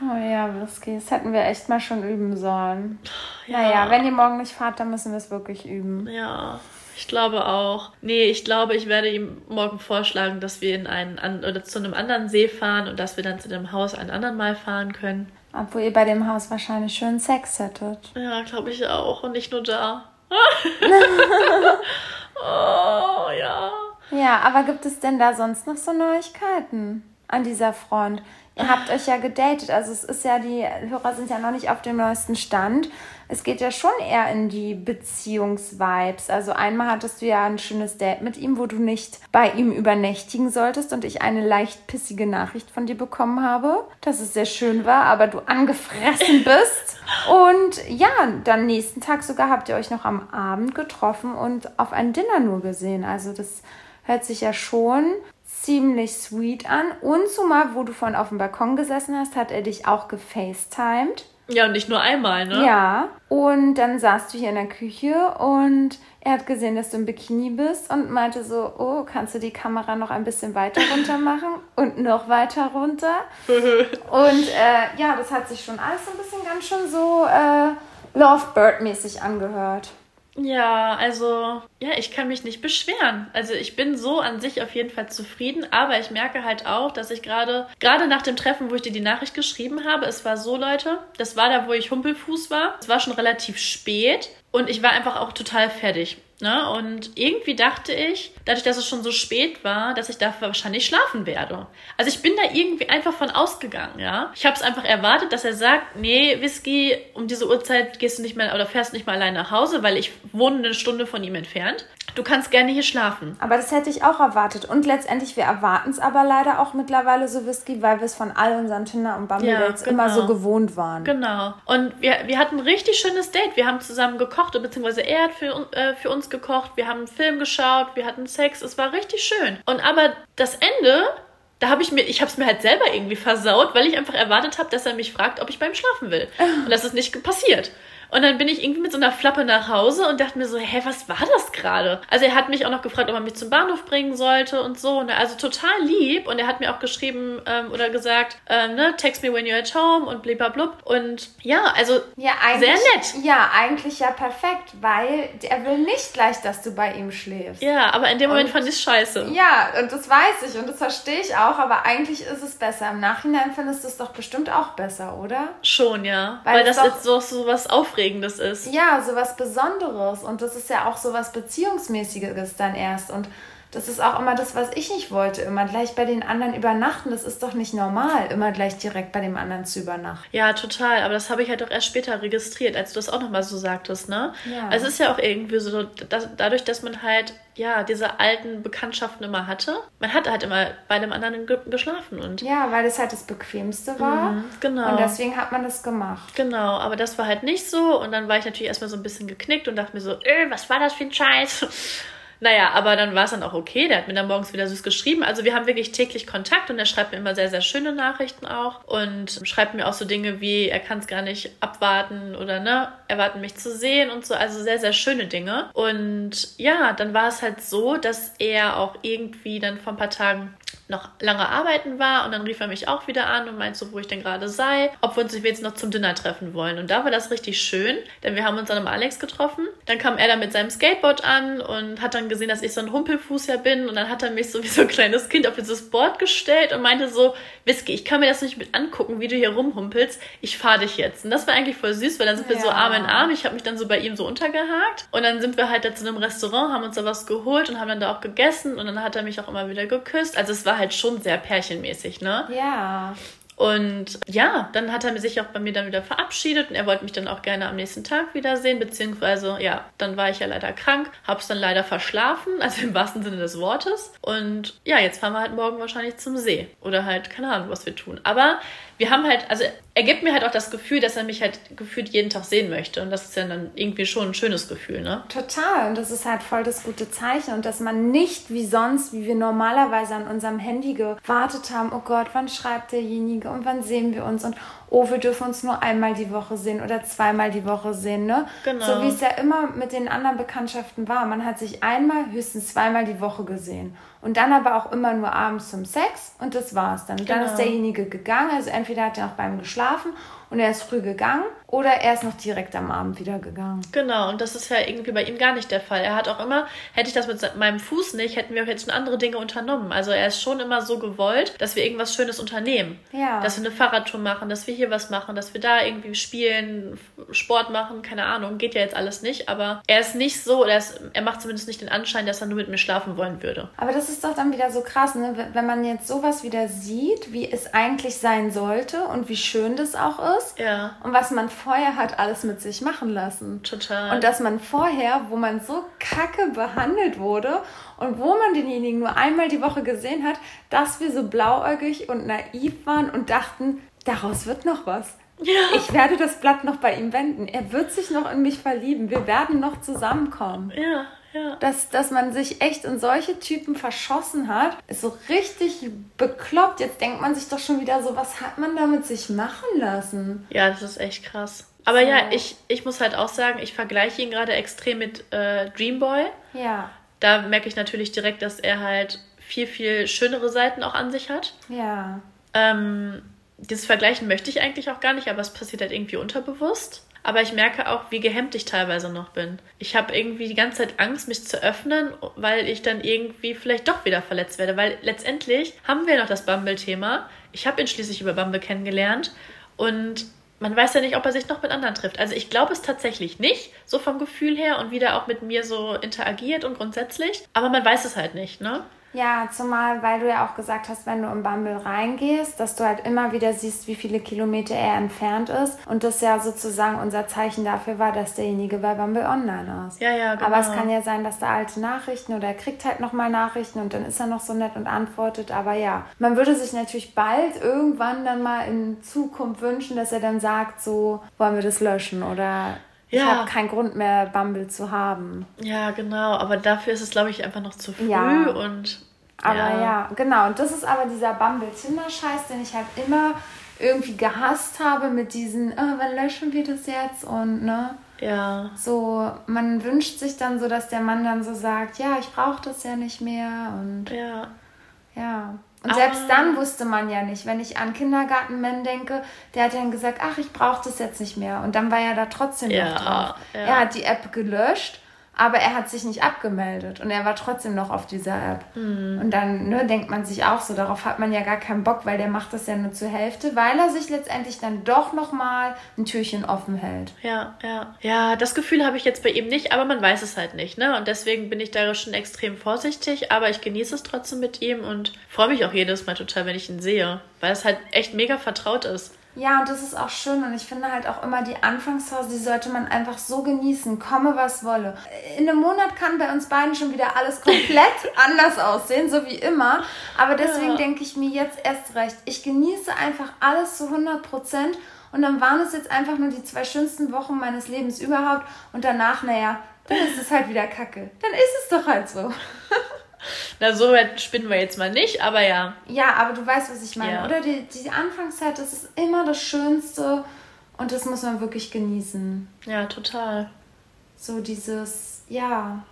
Oh ja, Whisky, das hätten wir echt mal schon üben sollen. Ja. Naja, wenn ihr morgen nicht fahrt, dann müssen wir es wirklich üben. Ja, ich glaube auch. Nee, ich glaube, ich werde ihm morgen vorschlagen, dass wir in einen an oder zu einem anderen See fahren und dass wir dann zu dem Haus ein anderen Mal fahren können. Obwohl ihr bei dem Haus wahrscheinlich schön Sex hättet. Ja, glaube ich auch. Und nicht nur da. oh, ja. Ja, aber gibt es denn da sonst noch so Neuigkeiten an dieser Front? Ihr habt euch ja gedatet, also es ist ja, die Hörer sind ja noch nicht auf dem neuesten Stand. Es geht ja schon eher in die Beziehungsvibes. Also einmal hattest du ja ein schönes Date mit ihm, wo du nicht bei ihm übernächtigen solltest und ich eine leicht pissige Nachricht von dir bekommen habe, dass es sehr schön war, aber du angefressen bist. Und ja, dann nächsten Tag sogar habt ihr euch noch am Abend getroffen und auf ein Dinner nur gesehen. Also das hört sich ja schon ziemlich sweet an. Und zumal, wo du vorhin auf dem Balkon gesessen hast, hat er dich auch gefacetimed. Ja, und nicht nur einmal, ne? Ja. Und dann saßt du hier in der Küche und er hat gesehen, dass du im Bikini bist und meinte so, oh, kannst du die Kamera noch ein bisschen weiter runter machen und noch weiter runter? und äh, ja, das hat sich schon alles so ein bisschen ganz schön so äh, Lovebird-mäßig angehört. Ja, also, ja, ich kann mich nicht beschweren. Also ich bin so an sich auf jeden Fall zufrieden, aber ich merke halt auch, dass ich gerade, gerade nach dem Treffen, wo ich dir die Nachricht geschrieben habe, es war so, Leute, das war da, wo ich Humpelfuß war. Es war schon relativ spät und ich war einfach auch total fertig. Ne? Und irgendwie dachte ich, dadurch, dass es schon so spät war, dass ich dafür wahrscheinlich schlafen werde. Also ich bin da irgendwie einfach von ausgegangen, ja. Ich habe es einfach erwartet, dass er sagt, nee, Whisky, um diese Uhrzeit gehst du nicht mehr oder fährst nicht mal allein nach Hause, weil ich wohne eine Stunde von ihm entfernt. Du kannst gerne hier schlafen. Aber das hätte ich auch erwartet. Und letztendlich, wir erwarten es aber leider auch mittlerweile so Whisky, weil wir es von all unseren Tinder- und Bumble-Dates ja, genau. immer so gewohnt waren. Genau. Und wir, wir hatten ein richtig schönes Date. Wir haben zusammen gekocht, beziehungsweise er hat für, äh, für uns gekocht. Wir haben einen Film geschaut, wir hatten Sex. Es war richtig schön. Und aber das Ende da habe ich mir, ich habe es mir halt selber irgendwie versaut, weil ich einfach erwartet habe, dass er mich fragt, ob ich beim Schlafen will. Und das ist nicht passiert. Und dann bin ich irgendwie mit so einer Flappe nach Hause und dachte mir so, hä, was war das gerade? Also er hat mich auch noch gefragt, ob er mich zum Bahnhof bringen sollte und so. Und also total lieb. Und er hat mir auch geschrieben ähm, oder gesagt, ähm, ne, text me when you're at home und blub. Und ja, also ja, sehr nett. Ja, eigentlich ja perfekt, weil er will nicht gleich, dass du bei ihm schläfst. Ja, aber in dem Moment und, fand ich es scheiße. Ja, und das weiß ich und das verstehe ich auch, aber eigentlich ist es besser. Im Nachhinein findest du es doch bestimmt auch besser, oder? Schon, ja. Weil, weil das jetzt so, so was Aufregendes Aufregendes ist. Ja, so was Besonderes. Und das ist ja auch so was Beziehungsmäßiges dann erst. Und das ist auch immer das, was ich nicht wollte. Immer gleich bei den anderen übernachten. Das ist doch nicht normal, immer gleich direkt bei dem anderen zu übernachten. Ja, total. Aber das habe ich halt auch erst später registriert, als du das auch nochmal so sagtest, ne? Ja. Also es ist ja auch irgendwie so, dass, dadurch, dass man halt, ja, diese alten Bekanntschaften immer hatte, man hat halt immer bei dem anderen geschlafen. und Ja, weil das halt das Bequemste war. Mhm, genau. Und deswegen hat man das gemacht. Genau, aber das war halt nicht so. Und dann war ich natürlich erstmal so ein bisschen geknickt und dachte mir so, äh, was war das für ein Scheiß? Naja, aber dann war es dann auch okay. Der hat mir dann morgens wieder süß geschrieben. Also wir haben wirklich täglich Kontakt und er schreibt mir immer sehr, sehr schöne Nachrichten auch und schreibt mir auch so Dinge wie, er kann es gar nicht abwarten oder ne, erwarten mich zu sehen und so. Also sehr, sehr schöne Dinge. Und ja, dann war es halt so, dass er auch irgendwie dann vor ein paar Tagen noch lange arbeiten war und dann rief er mich auch wieder an und meinte so, wo ich denn gerade sei, ob wir uns jetzt noch zum Dinner treffen wollen. Und da war das richtig schön, denn wir haben uns dann am Alex getroffen. Dann kam er da mit seinem Skateboard an und hat dann gesehen, dass ich so ein Humpelfuß ja bin und dann hat er mich so wie so ein kleines Kind auf dieses Board gestellt und meinte so, Whisky, ich kann mir das nicht mit angucken, wie du hier rumhumpelst. Ich fahre dich jetzt. Und das war eigentlich voll süß, weil dann sind wir so Arm in Arm. Ich habe mich dann so bei ihm so untergehakt und dann sind wir halt da zu einem Restaurant, haben uns da was geholt und haben dann da auch gegessen und dann hat er mich auch immer wieder geküsst. Also es war halt schon sehr pärchenmäßig, ne? Ja. Und ja, dann hat er sich auch bei mir dann wieder verabschiedet und er wollte mich dann auch gerne am nächsten Tag wiedersehen, beziehungsweise ja, dann war ich ja leider krank, hab's dann leider verschlafen, also im wahrsten Sinne des Wortes. Und ja, jetzt fahren wir halt morgen wahrscheinlich zum See oder halt keine Ahnung, was wir tun. Aber wir haben halt, also er gibt mir halt auch das Gefühl, dass er mich halt gefühlt jeden Tag sehen möchte. Und das ist ja dann irgendwie schon ein schönes Gefühl, ne? Total. Und das ist halt voll das gute Zeichen. Und dass man nicht wie sonst, wie wir normalerweise an unserem Handy gewartet haben, oh Gott, wann schreibt derjenige und wann sehen wir uns und oh, wir dürfen uns nur einmal die Woche sehen oder zweimal die Woche sehen, ne? Genau. So wie es ja immer mit den anderen Bekanntschaften war. Man hat sich einmal, höchstens zweimal die Woche gesehen. Und dann aber auch immer nur abends zum Sex und das war's dann. Und dann Genau. ist derjenige gegangen, also entweder hat er noch beim geschlafen und er ist früh gegangen oder er ist noch direkt am Abend wieder gegangen. Genau, und das ist ja irgendwie bei ihm gar nicht der Fall. Er hat auch immer, hätte ich das mit meinem Fuß nicht, hätten wir auch jetzt schon andere Dinge unternommen. Also er ist schon immer so gewollt, dass wir irgendwas Schönes unternehmen. Ja. Dass wir eine Fahrradtour machen, dass wir hier was machen, dass wir da irgendwie spielen, Sport machen, keine Ahnung. Geht ja jetzt alles nicht, aber er ist nicht so, oder er, ist, er macht zumindest nicht den Anschein, dass er nur mit mir schlafen wollen würde. Aber das ist doch dann wieder so krass, ne? Wenn man jetzt sowas wieder sieht, wie es eigentlich sein sollte und wie schön das auch ist. Ja, Und was man vorher hat alles mit sich machen lassen. total. Und dass man vorher, wo man so kacke behandelt wurde und wo man denjenigen nur einmal die Woche gesehen hat, dass wir so blauäugig und naiv waren und dachten, daraus wird noch was. ja. Ich werde das Blatt noch bei ihm wenden. Er wird sich noch in mich verlieben. Wir werden noch zusammenkommen. ja, ja. Dass, dass man sich echt in solche Typen verschossen hat, ist so richtig bekloppt. Jetzt denkt man sich doch schon wieder so, was hat man da mit sich machen lassen? Ja, das ist echt krass. Aber So. ja, ich, ich muss halt auch sagen, ich vergleiche ihn gerade extrem mit äh, Dreamboy. Ja, Da merke ich natürlich direkt, dass er halt viel, viel schönere Seiten auch an sich hat. ja. Ähm, dieses Vergleichen möchte ich eigentlich auch gar nicht, aber es passiert halt irgendwie unterbewusst. Aber ich merke auch, wie gehemmt ich teilweise noch bin. Ich habe irgendwie die ganze Zeit Angst, mich zu öffnen, weil ich dann irgendwie vielleicht doch wieder verletzt werde. Weil letztendlich haben wir noch das Bumble-Thema. Ich habe ihn schließlich über Bumble kennengelernt und man weiß ja nicht, ob er sich noch mit anderen trifft. Also ich glaube es tatsächlich nicht, so vom Gefühl her und wie der auch mit mir so interagiert und grundsätzlich. Aber man weiß es halt nicht, ne? Ja, zumal, weil du ja auch gesagt hast, wenn du in Bumble reingehst, dass du halt immer wieder siehst, wie viele Kilometer er entfernt ist. Und das ja sozusagen unser Zeichen dafür war, dass derjenige bei Bumble online ist. Ja, ja, genau. Aber es kann ja sein, dass da alte Nachrichten oder er kriegt halt nochmal Nachrichten und dann ist er noch so nett und antwortet. Aber ja, man würde sich natürlich bald irgendwann dann mal in Zukunft wünschen, dass er dann sagt, so wollen wir das löschen oder ich Ja. habe keinen Grund mehr, Bumble zu haben. Ja, genau. Aber dafür ist es, glaube ich, einfach noch zu früh Ja. und. Aber ja. genau. Und das ist aber dieser Bumble-Tinder-Scheiß, den ich halt immer irgendwie gehasst habe mit diesen, oh, wann löschen wir das jetzt? Und ne, Ja. so, man wünscht sich dann so, dass der Mann dann so sagt, ja, ich brauche das ja nicht mehr und Ja. ja. Und selbst dann wusste man ja nicht, wenn ich an Kindergartenmann denke, der hat dann gesagt, ach, ich brauche das jetzt nicht mehr. Und dann war er da trotzdem Ja, noch drauf. ja. Er hat die App gelöscht, aber er hat sich nicht abgemeldet und er war trotzdem noch auf dieser App. Hm. Und dann ne, denkt man sich auch so, darauf hat man ja gar keinen Bock, weil der macht das ja nur zur Hälfte, weil er sich letztendlich dann doch nochmal ein Türchen offen hält. Ja, ja. Ja, das Gefühl habe ich jetzt bei ihm nicht, aber man weiß es halt nicht, ne? Und deswegen bin ich da schon extrem vorsichtig, aber ich genieße es trotzdem mit ihm und freue mich auch jedes Mal total, wenn ich ihn sehe, weil es halt echt mega vertraut ist. Ja, und das ist auch schön und ich finde halt auch immer die Anfangsphase, die sollte man einfach so genießen, komme was wolle. In einem Monat kann bei uns beiden schon wieder alles komplett anders aussehen, so wie immer. Aber deswegen Ja. denke ich mir jetzt erst recht, ich genieße einfach alles zu 100 Prozent und dann waren es jetzt einfach nur die zwei schönsten Wochen meines Lebens überhaupt und danach, naja, dann ist es halt wieder kacke. Dann ist es doch halt so. Na, so weit spinnen wir jetzt mal nicht, aber ja. Ja, aber du weißt, was ich meine, Ja. oder? Die, die Anfangszeit, das ist immer das Schönste und das muss man wirklich genießen. Ja, total. So dieses, ja,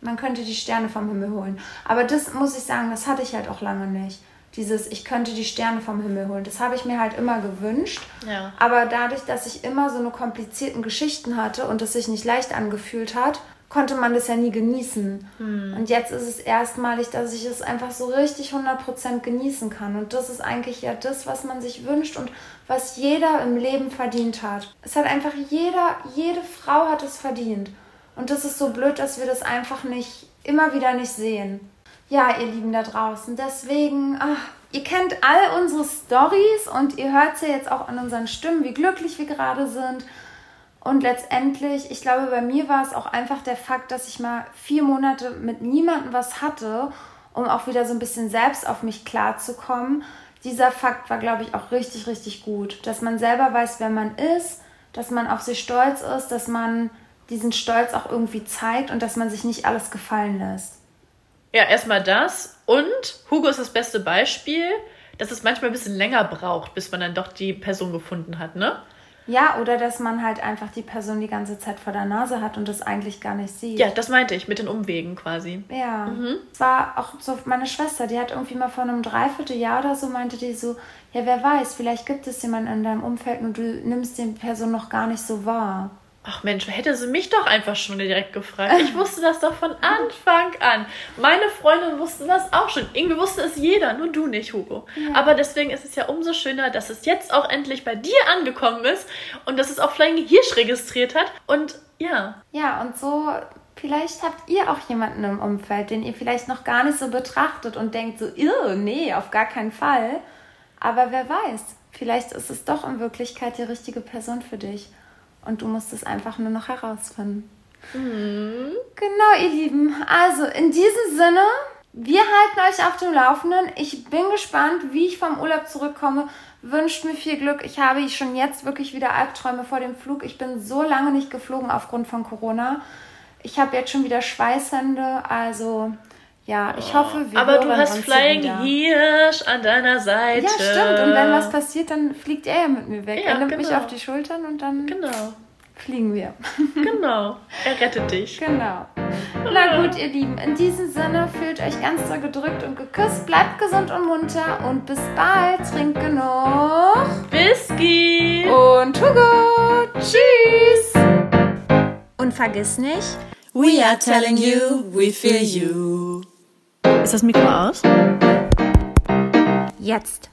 man könnte die Sterne vom Himmel holen. Aber das muss ich sagen, das hatte ich halt auch lange nicht. Dieses, ich könnte die Sterne vom Himmel holen. Das habe ich mir halt immer gewünscht. Ja. Aber dadurch, dass ich immer so eine komplizierten Geschichten hatte und es sich nicht leicht angefühlt hat, konnte man das ja nie genießen. Und jetzt ist es erstmalig, dass ich es einfach so richtig 100% genießen kann. Und das ist eigentlich ja das, was man sich wünscht und was jeder im Leben verdient hat. Es hat einfach jeder, jede Frau hat es verdient. Und das ist so blöd, dass wir das einfach nicht, immer wieder nicht sehen. Ja, ihr Lieben da draußen, deswegen, ach, ihr kennt all unsere Stories und ihr hört ja jetzt auch an unseren Stimmen, wie glücklich wir gerade sind. Und letztendlich, ich glaube, bei mir war es auch einfach der Fakt, dass ich mal vier Monate mit niemandem was hatte, um auch wieder so ein bisschen selbst auf mich klarzukommen. Dieser Fakt war, glaube ich, auch richtig, richtig gut. Dass man selber weiß, wer man ist, dass man auf sich stolz ist, dass man diesen Stolz auch irgendwie zeigt und dass man sich nicht alles gefallen lässt. Ja, erstmal das. Und Hugo ist das beste Beispiel. dass es manchmal ein bisschen länger braucht, bis man dann doch die Person gefunden hat, ne? Ja, oder dass man halt einfach die Person die ganze Zeit vor der Nase hat und das eigentlich gar nicht sieht. Ja, das meinte ich, mit den Umwegen quasi. Ja. Es war auch so meine Schwester, die hat irgendwie mal vor einem Dreivierteljahr oder so, meinte die so, ja, wer weiß, vielleicht gibt es jemanden in deinem Umfeld und du nimmst die Person noch gar nicht so wahr. Ach Mensch, hätte sie mich doch einfach schon direkt gefragt. Ich wusste das doch von Anfang an. Meine Freunde wussten das auch schon. Irgendwie wusste es jeder, nur du nicht, Hugo. Aber deswegen ist es ja umso schöner, dass es jetzt auch endlich bei dir angekommen ist und dass es auch Flying Hirsch registriert hat. Und ja, Ja, und so, vielleicht habt ihr auch jemanden im Umfeld, den ihr vielleicht noch gar nicht so betrachtet und denkt so, "Irr, nee, auf gar keinen Fall. Aber wer weiß, vielleicht ist es doch in Wirklichkeit die richtige Person für dich. Und du musst es einfach nur noch herausfinden. Genau, ihr Lieben. Also, in diesem Sinne, wir halten euch auf dem Laufenden. Ich bin gespannt, wie ich vom Urlaub zurückkomme. Wünscht mir viel Glück. Ich habe schon jetzt wirklich wieder Albträume vor dem Flug. Ich bin so lange nicht geflogen aufgrund von Corona. Ich habe jetzt schon wieder Schweißhände. Also, ja, ich hoffe, wir aber du hast Flying wieder. Hirsch an deiner Seite. Ja, stimmt. Und wenn was passiert, dann fliegt er ja mit mir weg. Ja, er nimmt mich genau. auf die Schultern und dann Genau, fliegen wir. genau. Er rettet dich. Genau. Na gut, ihr Lieben, in diesem Sinne fühlt euch ganz doll gedrückt und geküsst, bleibt gesund und munter und bis bald. Trinkt genug. Whisky. Und Hugo. Tschüss. Und vergiss nicht, We are telling you, we feel you. Ist das Mikro aus? jetzt.